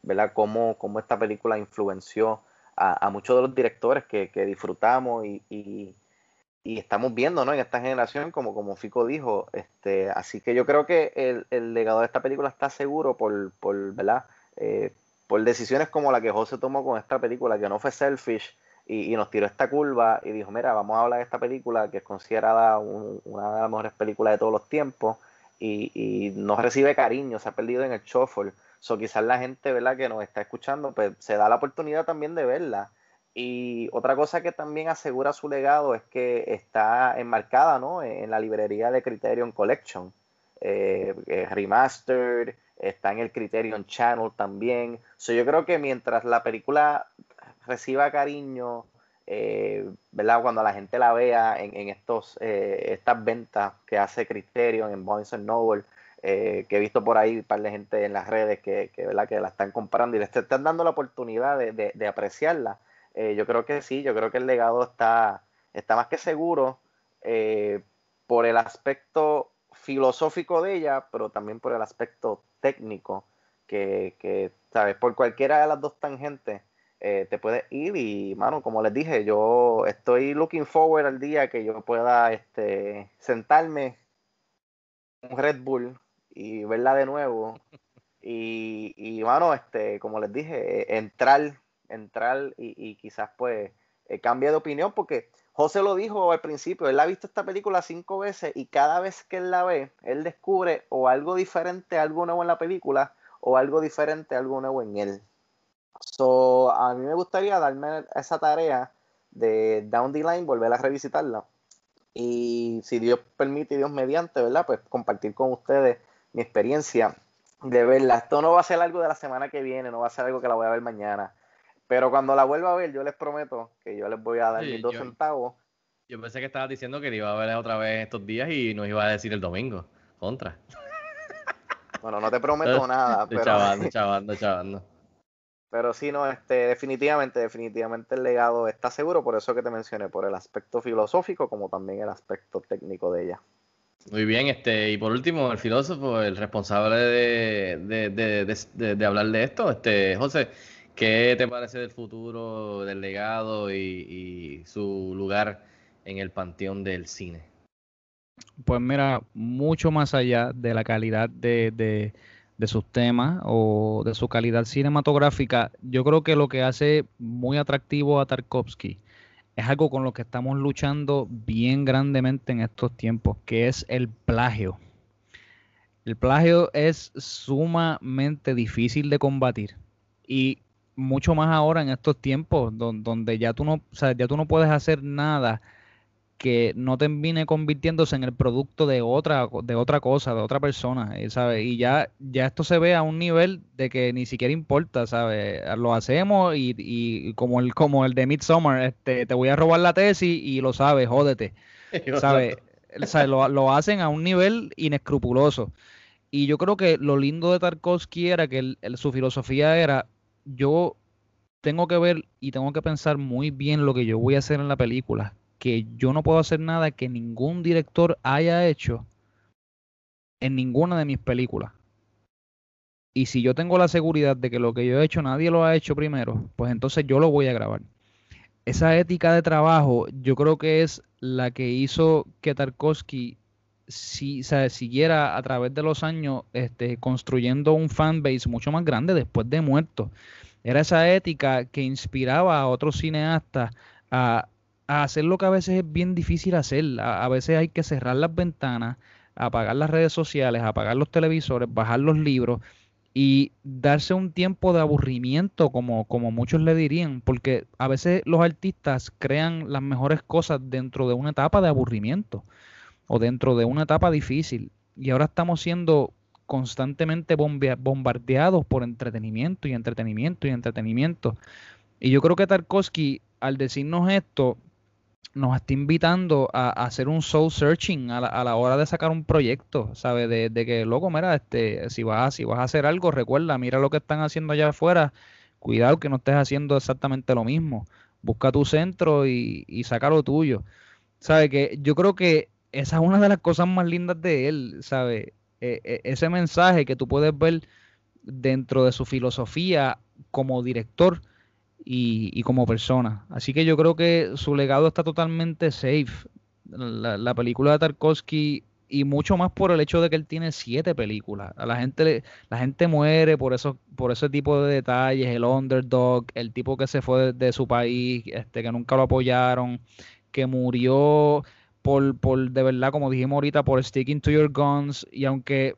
¿verdad? Cómo, cómo esta película influenció a, muchos de los directores que, disfrutamos y, estamos viendo ¿no? en esta generación, como, como Fico dijo. Este, así que yo creo que el, legado de esta película está seguro por, por, ¿verdad? Eh, por decisiones como la que José tomó con esta película, que no fue selfish y, nos tiró esta curva y dijo, mira, vamos a hablar de esta película que es considerada una de las mejores películas de todos los tiempos y, y no recibe cariño, se ha perdido en el shuffle So, quizás la gente, ¿verdad? Que nos está escuchando, pues se da la oportunidad también de verla. Y otra cosa que también asegura su legado es que está enmarcada, ¿no? En la librería de Criterion Collection. Eh, eh, remastered, está en el Criterion Channel también. So, yo creo que mientras la película reciba cariño, eh, ¿verdad? Cuando la gente la vea en, estos, eh, estas ventas que hace Criterion en Barnes Noble, eh, que he visto por ahí un par de gente en las redes que, ¿verdad? que la están comprando y les están dando la oportunidad de, apreciarla. yo creo que sí, yo creo que el legado está, está más que seguro por el aspecto filosófico de ella, pero también por el aspecto técnico, que, que ¿sabes? Por cualquiera de las dos tangentes eh, te puedes ir y, mano, como les dije, yo estoy looking forward al día que yo pueda este, sentarme un Red Bull y verla de nuevo. Y, y mano, este, como les dije, entrar, entrar y, quizás pues eh, cambie de opinión porque José lo dijo al principio, él ha visto esta película cinco veces y cada vez que él la ve, él descubre o algo diferente, algo nuevo en la película o algo diferente, algo nuevo en él. So, a mí me gustaría darme esa tarea de Down the Line, volver a revisitarla. Y si Dios permite y Dios mediante, ¿verdad? Pues compartir con ustedes mi experiencia de verla. Esto no va a ser algo de la semana que viene, no va a ser algo que la voy a ver mañana. Pero cuando la vuelva a ver, yo les prometo que yo les voy a dar mis dos centavos. Yo pensé que estabas diciendo que iba a ver otra vez estos días y nos iba a decir el domingo. Contra. <laughs> Bueno, no te prometo nada. pero... Chavando, <laughs> chavando, chavando. Pero sí, no, este, definitivamente, definitivamente el legado está seguro, por eso que te mencioné, por el aspecto filosófico como también el aspecto técnico de ella. Muy bien, este, y por último, el filósofo, el responsable de, hablar de esto, este, José, ¿qué te parece del futuro, del legado y, y su lugar en el panteón del cine? Pues mira, mucho más allá de la calidad de de sus temas o de su calidad cinematográfica, yo creo que lo que hace muy atractivo a Tarkovsky es algo con lo que estamos luchando bien grandemente en estos tiempos, que es el plagio. El plagio es sumamente difícil de combatir y mucho más ahora en estos tiempos donde ya tú no, ya tú no puedes hacer nada que no termine convirtiéndose en el producto de otra, de otra cosa, de otra persona, eh, ¿sabes? Y ya, ya esto se ve a un nivel de que ni siquiera importa, ¿sabes? Lo hacemos y, y como el, como el de Midsommar, este, te voy a robar la tesis y lo sabes, jódete, <laughs> ¿sabes? Lo, lo, hacen a un nivel inescrupuloso. Y yo creo que lo lindo de Tarkovsky era que su filosofía era, yo tengo que ver y tengo que pensar muy bien lo que yo voy a hacer en la película que yo no puedo hacer nada que ningún director haya hecho en ninguna de mis películas. Y si yo tengo la seguridad de que lo que yo he hecho nadie lo ha hecho primero, pues entonces yo lo voy a grabar. Esa ética de trabajo yo creo que es la que hizo que Tarkovsky si, siguiera a través de los años este, construyendo un fanbase mucho más grande después de muerto. Era esa ética que inspiraba a otros cineastas a, a hacer lo que a veces es bien difícil hacer. A, veces hay que cerrar las ventanas, apagar las redes sociales, apagar los televisores, bajar los libros y darse un tiempo de aburrimiento, como, como muchos le dirían, porque a veces los artistas crean las mejores cosas dentro de una etapa de aburrimiento o dentro de una etapa difícil. Y ahora estamos siendo constantemente bombardeados por entretenimiento y entretenimiento y entretenimiento. Y yo creo que Tarkovsky, al decirnos esto, nos está invitando a, hacer un soul searching a la, hora de sacar un proyecto, ¿sabes? De, que, loco, mira, este, si vas, si vas a hacer algo, recuerda, mira lo que están haciendo allá afuera, cuidado que no estés haciendo exactamente lo mismo. Busca tu centro y, y saca lo tuyo. ¿Sabes? Que yo creo que esa es una de las cosas más lindas de él, ¿sabes? E, e, ese mensaje que tú puedes ver dentro de su filosofía como director y, como persona. Así que yo creo que su legado está totalmente safe. La, película de Tarkovsky y mucho más por el hecho de que él tiene siete películas. A la gente la gente muere por eso por ese tipo de detalles, el underdog, el tipo que se fue de, su país, este que nunca lo apoyaron, que murió por, por de verdad como dijimos ahorita por sticking to your guns y aunque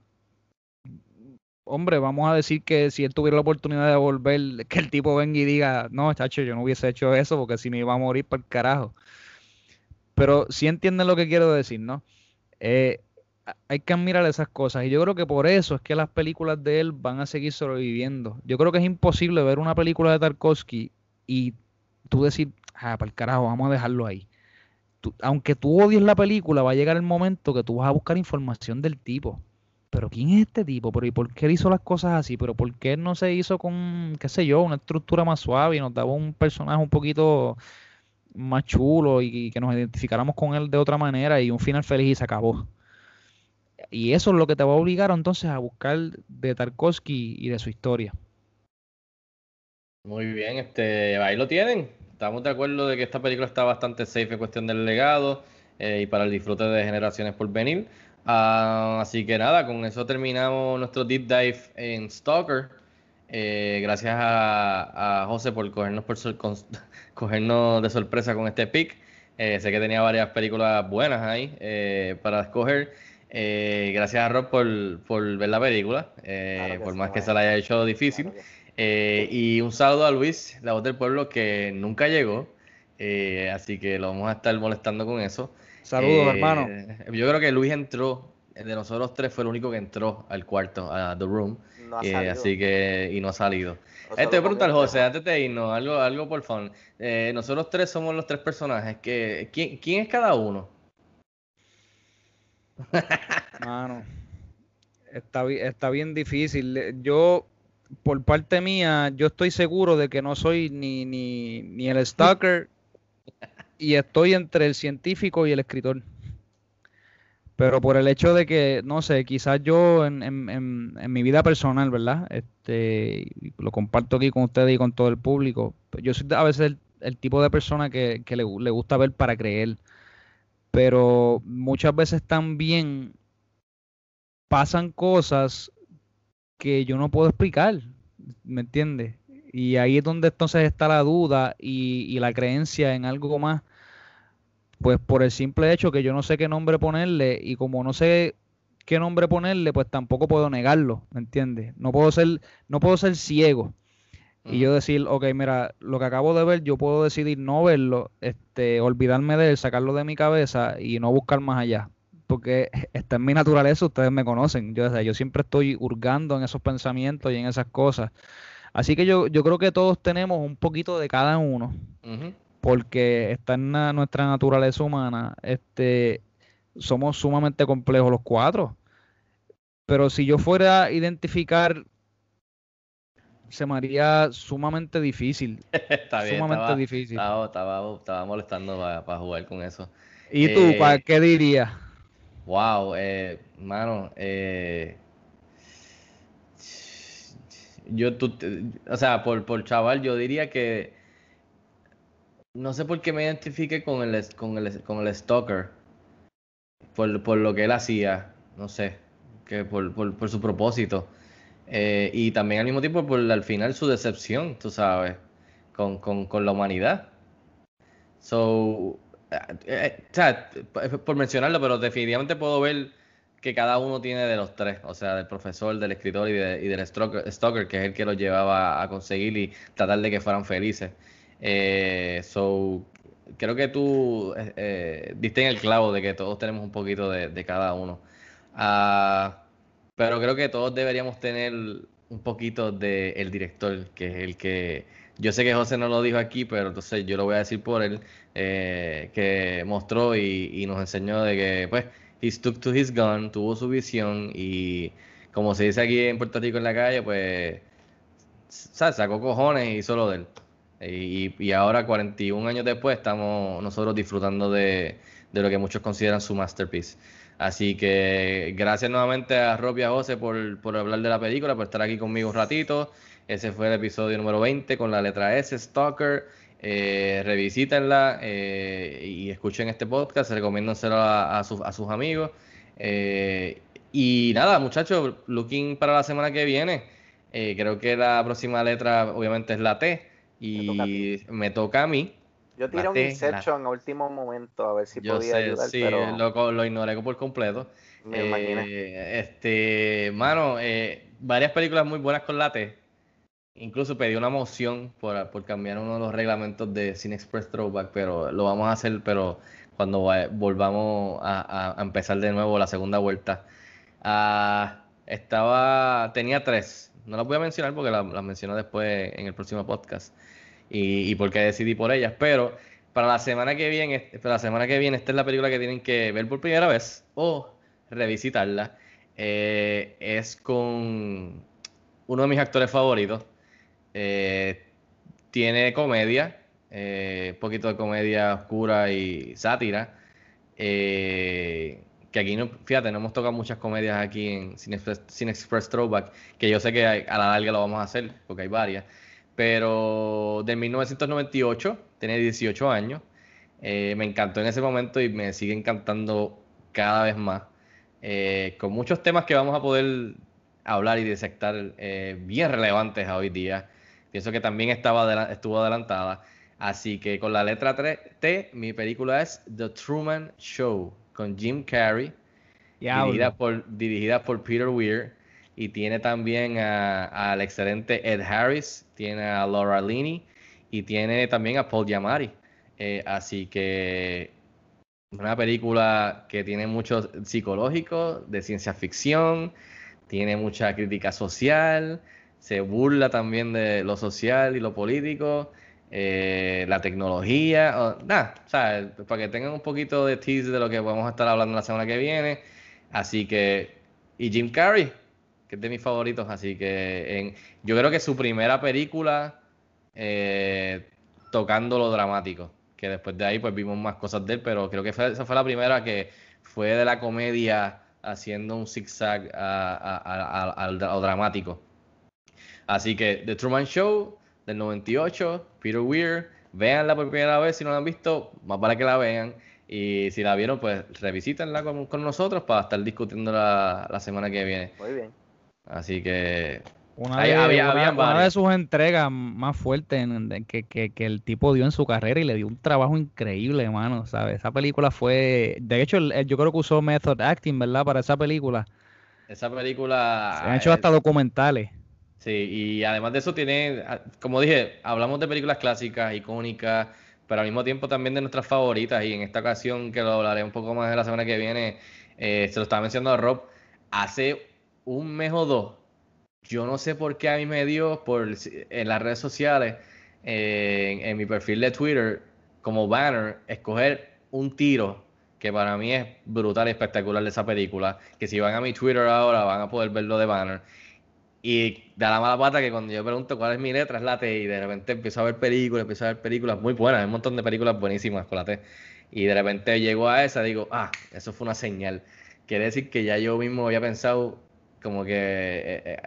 hombre, vamos a decir que si él tuviera la oportunidad de volver, que el tipo venga y diga, no, chacho, yo no hubiese hecho eso porque si me iba a morir por el carajo. Pero sí entienden lo que quiero decir, ¿no? Eh, hay que admirar esas cosas. Y yo creo que por eso es que las películas de él van a seguir sobreviviendo. Yo creo que es imposible ver una película de Tarkovsky y tú decir, ah, para el carajo, vamos a dejarlo ahí. aunque tú odies la película, va a llegar el momento que tú vas a buscar información del tipo. Pero ¿quién es este tipo? ¿Pero y por qué él hizo las cosas así? ¿Pero por qué no se hizo con, qué sé yo, una estructura más suave y nos daba un personaje un poquito más chulo y, que nos identificáramos con él de otra manera y un final feliz y se acabó? Y eso es lo que te va a obligar entonces a buscar de Tarkovsky y de su historia. Muy bien, este, ahí lo tienen. Estamos de acuerdo de que esta película está bastante safe en cuestión del legado eh, y para el disfrute de generaciones por venir. Ah, así que nada, con eso terminamos nuestro deep dive en Stalker. Eh, gracias a, José por cogernos, por <laughs> cogernos de sorpresa con este pick. Eh, sé que tenía varias películas buenas ahí para escoger. gracias a Rob por, ver la película, por más que se la haya hecho difícil. y un saludo a Luis, la voz del pueblo, que nunca llegó. así que lo vamos a estar molestando con eso. Saludos, eh, hermano. Yo creo que Luis entró, de nosotros tres fue el único que entró al cuarto, a The Room. Eh, así que, y no ha salido. Te voy a preguntar, José, antes de irnos, algo, algo por favor. Eh, nosotros tres somos los tres personajes. Que, ¿quién, es cada uno? <laughs> Mano, está, está bien difícil. Yo, por parte mía, yo estoy seguro de que no soy ni, ni, ni el <laughs> stalker y estoy entre el científico y el escritor. Pero por el hecho de que, no sé, quizás yo en, en, mi vida personal, ¿verdad? Este, lo comparto aquí con ustedes y con todo el público. Yo soy a veces el, tipo de persona que, le, le, gusta ver para creer. Pero muchas veces también pasan cosas que yo no puedo explicar. ¿Me entiendes? Y ahí es donde entonces está la duda y, la creencia en algo más. Pues por el simple hecho que yo no sé qué nombre ponerle y como no sé qué nombre ponerle, pues tampoco puedo negarlo, ¿me entiendes? No puedo ser, no puedo ser ciego y yo decir, ok, mira, lo que acabo de ver, yo puedo decidir no verlo, este, olvidarme de él, sacarlo de mi cabeza y no buscar más allá. Porque <laughs> está en mi naturaleza, ustedes me conocen. Yo, yo siempre estoy hurgando en esos pensamientos y en esas cosas. Así que yo, yo creo que todos tenemos un poquito de cada uno, porque está en nuestra naturaleza humana. Este, somos sumamente complejos los cuatro. Pero si yo fuera a identificar, se me haría sumamente difícil. <laughs> está bien, sumamente difícil. Estaba, molestando para jugar con eso. ¿Y tú, eh, qué dirías? Wow, eh, mano, eh, yo, tú, o sea, por, por chaval, yo diría que no sé por qué me identifique con el, con el, con el stalker, por, por lo que él hacía, no sé, que por, por, por su propósito. Eh, y también al mismo tiempo por al final su decepción, tú sabes, con, con, con la humanidad. So, eh, eh, por mencionarlo, pero definitivamente puedo ver que cada uno tiene de los tres, o sea, del profesor, del escritor y, del stalker, que es el que los llevaba a conseguir y tratar de que fueran felices. Eh, so, creo que tú eh, eh, diste en el clavo de que todos tenemos un poquito de, cada uno. Ah, pero creo que todos deberíamos tener un poquito del el director, que es el que... Yo sé que José no lo dijo aquí, pero entonces yo lo voy a decir por él, que mostró y, y nos enseñó de que, pues, he stuck to his gun, tuvo su visión y como se dice aquí en Puerto Rico en la calle, pues sacó cojones y hizo lo de él. Y, y, ahora, 41 años después, estamos nosotros disfrutando de, lo que muchos consideran su masterpiece. Así que gracias nuevamente a Rob y a José por, por hablar de la película, por estar aquí conmigo un ratito. Ese fue el episodio número 20 con la letra S, Stalker. Eh, revisítenla eh, y escuchen este podcast, recomiéndenselo a, a, sus, a sus amigos. Eh, y nada, muchachos, looking para la semana que viene. Eh, creo que la próxima letra obviamente es la T y me toca a mí. Yo tiré un Inception a último momento a ver si Yo podía sé, ayudar, sí, pero lo, lo ignoré por completo. me imaginé. Eh, este, mano, varias películas muy buenas con la T. Incluso pedí una moción por, por cambiar uno de los reglamentos de Cine Express Throwback, pero lo vamos a hacer, pero cuando va- volvamos a, empezar de nuevo la segunda vuelta. Ah, estaba, tenía tres. No las voy a mencionar porque la- las menciono después en el próximo podcast y, y porque decidí por ellas. Pero para la semana que viene, para la semana que viene, esta es la película que tienen que ver por primera vez o revisitarla. Eh, es con uno de mis actores favoritos. Eh, tiene comedia, eh, un poquito de comedia oscura y sátira. eh, que aquí, no, fíjate, no hemos tocado muchas comedias aquí en Cine Express, Cine Express Throwback, que yo sé que a la larga lo vamos a hacer, porque hay varias. Pero de 1998, tiene 18 años. eh, me encantó en ese momento y me sigue encantando cada vez más. eh, con muchos temas que vamos a poder hablar y disectar bien relevantes a hoy día. Pienso que también estaba adela- estuvo adelantada. Así que con la letra T, mi película es The Truman Show, con Jim Carrey, dirigida por, dirigida por Peter Weir. Y tiene también a- al excelente Ed Harris, tiene a Laura Linney y tiene también a Paul Giamatti. Eh, así que una película que tiene mucho psicológico, de ciencia ficción, tiene mucha crítica social, se burla también de lo social y lo político, eh, la tecnología, nada, sea, para que tengan un poquito de tease de lo que vamos a estar hablando la semana que viene. Así que, y Jim Carrey, que es de mis favoritos, así que en, yo creo que su primera película eh, tocando lo dramático, que después de ahí pues vimos más cosas de él, pero creo que fue- esa fue la primera que fue de la comedia haciendo un zigzag a, a- a- a- al dramático. Así que The Truman Show del 98, Peter Weir, véanla por primera vez si no la han visto, más vale que la vean. Y si la vieron, pues revisítenla con, con nosotros para estar discutiendo la, la semana que viene. Muy bien. Así que Una, Ahí de, había- una- habían una de sus entregas más fuertes en- en- que, que- que el tipo dio en su carrera y le dio un trabajo increíble, mano, ¿sabes? Esa película fue... De hecho, él- él- yo creo que usó method acting, ¿verdad? Para esa película. esa película... Se han hecho eh, hasta documentales. Sí, y además de eso tiene, ah, como dije, hablamos de películas clásicas, icónicas, pero al mismo tiempo también de nuestras favoritas, y en esta ocasión, que lo hablaré un poco más de la semana que viene, eh, se lo estaba mencionando a Rob, hace un mes o dos, yo no sé por qué a mí me dio por, en las redes sociales, eh, en, en mi perfil de Twitter, como banner, escoger un tiro, que para mí es brutal y espectacular de esa película, que si van a mi Twitter ahora van a poder verlo de banner. Y da la mala pata que cuando yo pregunto cuál es mi letra, es la T, y de repente empiezo a ver películas, empiezo a ver películas muy buenas, hay un montón de películas buenísimas con la T. Y de repente llego a esa, digo, ah, eso fue una señal. Quiere decir que ya yo mismo había pensado como que eh, eh,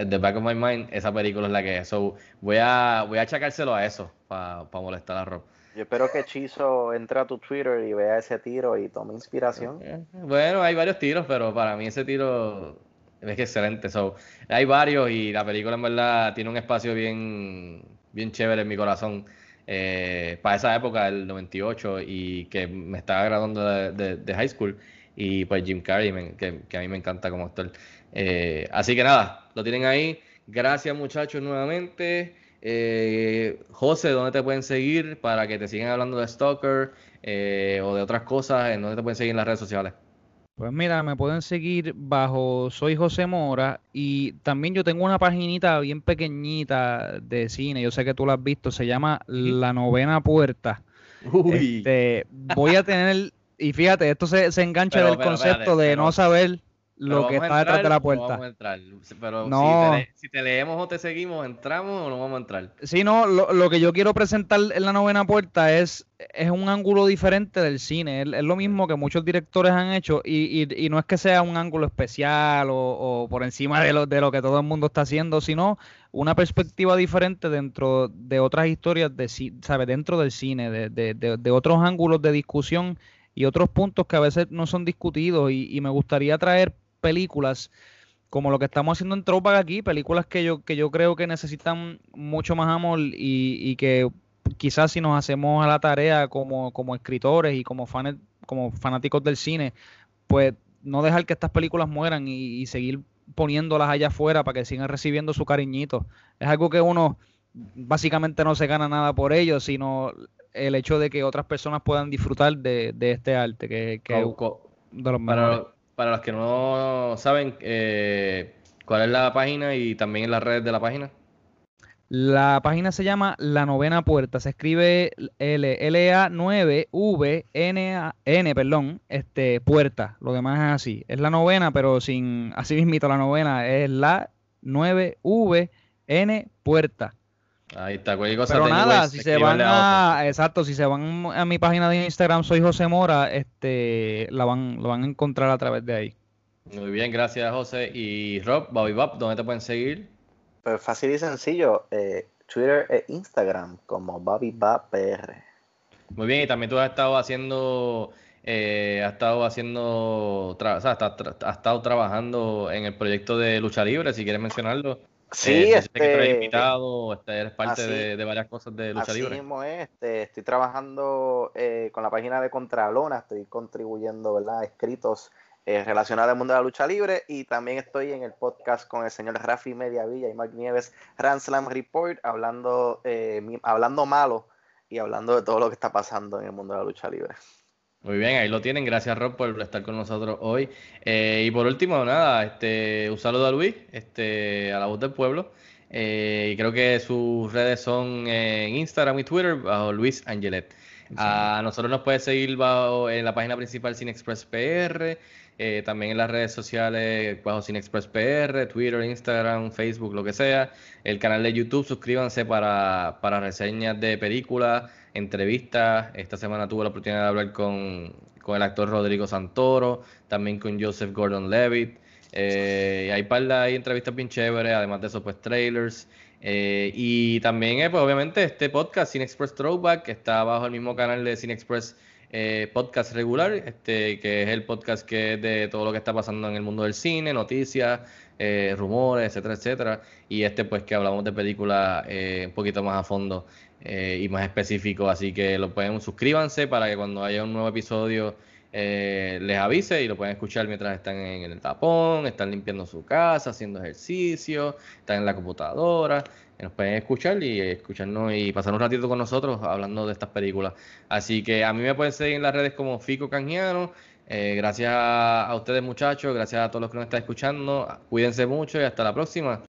eh, the back of my mind, esa película es la que es. So, voy a, voy a achacárselo a eso, para molestar a Rob. Yo espero que Chizo entre a tu Twitter y vea ese tiro y tome inspiración. Bueno, hay varios tiros, pero para mí ese tiro es que excelente. So, hay varios y la película en verdad tiene un espacio bien, bien chévere en mi corazón eh, para esa época, el 98, y que me estaba graduando de, high school. Y pues Jim Carrey, que a mí me encanta como actor. Eh, así que nada, lo tienen ahí. Gracias muchachos nuevamente. Eh, José, ¿dónde te pueden seguir para que te sigan hablando de Stalker eh, o de otras cosas? ¿En dónde te pueden seguir en las redes sociales? Pues mira, me pueden seguir bajo Soy José Mora y también yo tengo una paginita bien pequeñita de cine, yo sé que tú la has visto, se llama La Novena Puerta. Uy, Este, voy a tener, y fíjate, esto se, se engancha Pero, del pero, concepto espérate, de pero- no. saber lo que ¿vamos a está detrás de la o no puerta. vamos a entrar? Pero si te le- si, te leemos o te seguimos, ¿entramos o no vamos a entrar? Sí, no, lo, lo que yo quiero presentar en la novena puerta es, es un ángulo diferente del cine. Es, es lo mismo que muchos directores han hecho y, y- y no es que sea un ángulo especial o, o por encima de lo, de lo que todo el mundo está haciendo, sino una perspectiva diferente dentro de otras historias, de, ci- ¿sabe? dentro del cine, de, de- de- de otros ángulos de discusión y otros puntos que a veces no son discutidos. Y, y me gustaría traer películas como lo que estamos haciendo en Throwback aquí, películas que yo, que yo creo que necesitan mucho más amor y, y que quizás si nos hacemos a la tarea como, como escritores y como, fanes, como fanáticos del cine, pues no dejar que estas películas mueran y, y seguir poniéndolas allá afuera para que sigan recibiendo su cariñito. Es algo que uno básicamente no se gana nada por ello, sino el hecho de que otras personas puedan disfrutar de, de este arte, que, que de los para. Para los que no saben, eh, ¿cuál es la página y también las redes de la página? La página se llama La Novena Puerta. Se escribe L, LA 9 V N A- N, perdón, este Puerta. Lo demás es así. Es la novena, pero sin así mismito la novena es la 9 V N Puerta. Ahí está, cualquier cosa. Pero nada, anyways, si se van a a, exacto, si se van a mi página de Instagram, soy José Mora, este, la van, lo van a encontrar a través de ahí. Muy bien, gracias José. Y Rob, Bobby Bob, ¿dónde te pueden seguir? Pues fácil y sencillo, eh, Twitter e Instagram como Bobby Bob PR. Muy bien, y también tú has estado haciendo, eh, has estado haciendo, tra- o sea, has, tra- has estado trabajando en el proyecto de lucha libre, si quieres mencionarlo. Sí, Eh, sé que tú eres este, invitado, este, eres parte así- de, de varias cosas de lucha Así libre. mismo es, este, estoy trabajando eh, con la página de Contralona, estoy contribuyendo, ¿verdad? Escritos eh, relacionados al mundo de la lucha libre y también estoy en el podcast con el señor Rafi Mediavilla y Mark Nieves, Ranslam Report, hablando, eh, mi- hablando malo y hablando de todo lo que está pasando en el mundo de la lucha libre. Muy bien, ahí lo tienen. Gracias, Rob, por estar con nosotros hoy. Eh, y por último, nada, este, un saludo a Luis, este, a la voz del pueblo. Eh, y creo que sus redes son en Instagram y Twitter bajo Luis Angelet. A nosotros nos puede seguir bajo, en la página principal Cine Express PR, eh, también en las redes sociales bajo Cine Express PR, Twitter, Instagram, Facebook, lo que sea. El canal de YouTube, suscríbanse para, para reseñas de películas, entrevistas. Esta semana tuve la oportunidad de hablar con, con el actor Rodrigo Santoro, también con Joseph Gordon-Levitt. Eh, y hay par de hay entrevistas bien chéveres, además de eso, pues trailers. Eh, y también, eh, pues obviamente, este podcast, Cine Express Throwback, que está bajo el mismo canal de Cine Express eh, Podcast regular, este, que es el podcast que es de todo lo que está pasando en el mundo del cine, noticias, eh, rumores, etcétera, etcétera. Y este, pues, que hablamos de películas eh, un poquito más a fondo eh, y más específico. Así que lo pueden, suscríbanse para que cuando haya un nuevo episodio eh, les avise y lo pueden escuchar mientras están en el tapón, están limpiando su casa, haciendo ejercicio, están en la computadora. Nos pueden escuchar y escucharnos y pasar un ratito con nosotros hablando de estas películas. Así que a mí me pueden seguir en las redes como Fico Canjiano. Eh, gracias a ustedes muchachos, gracias a todos los que nos están escuchando. Cuídense mucho y hasta la próxima.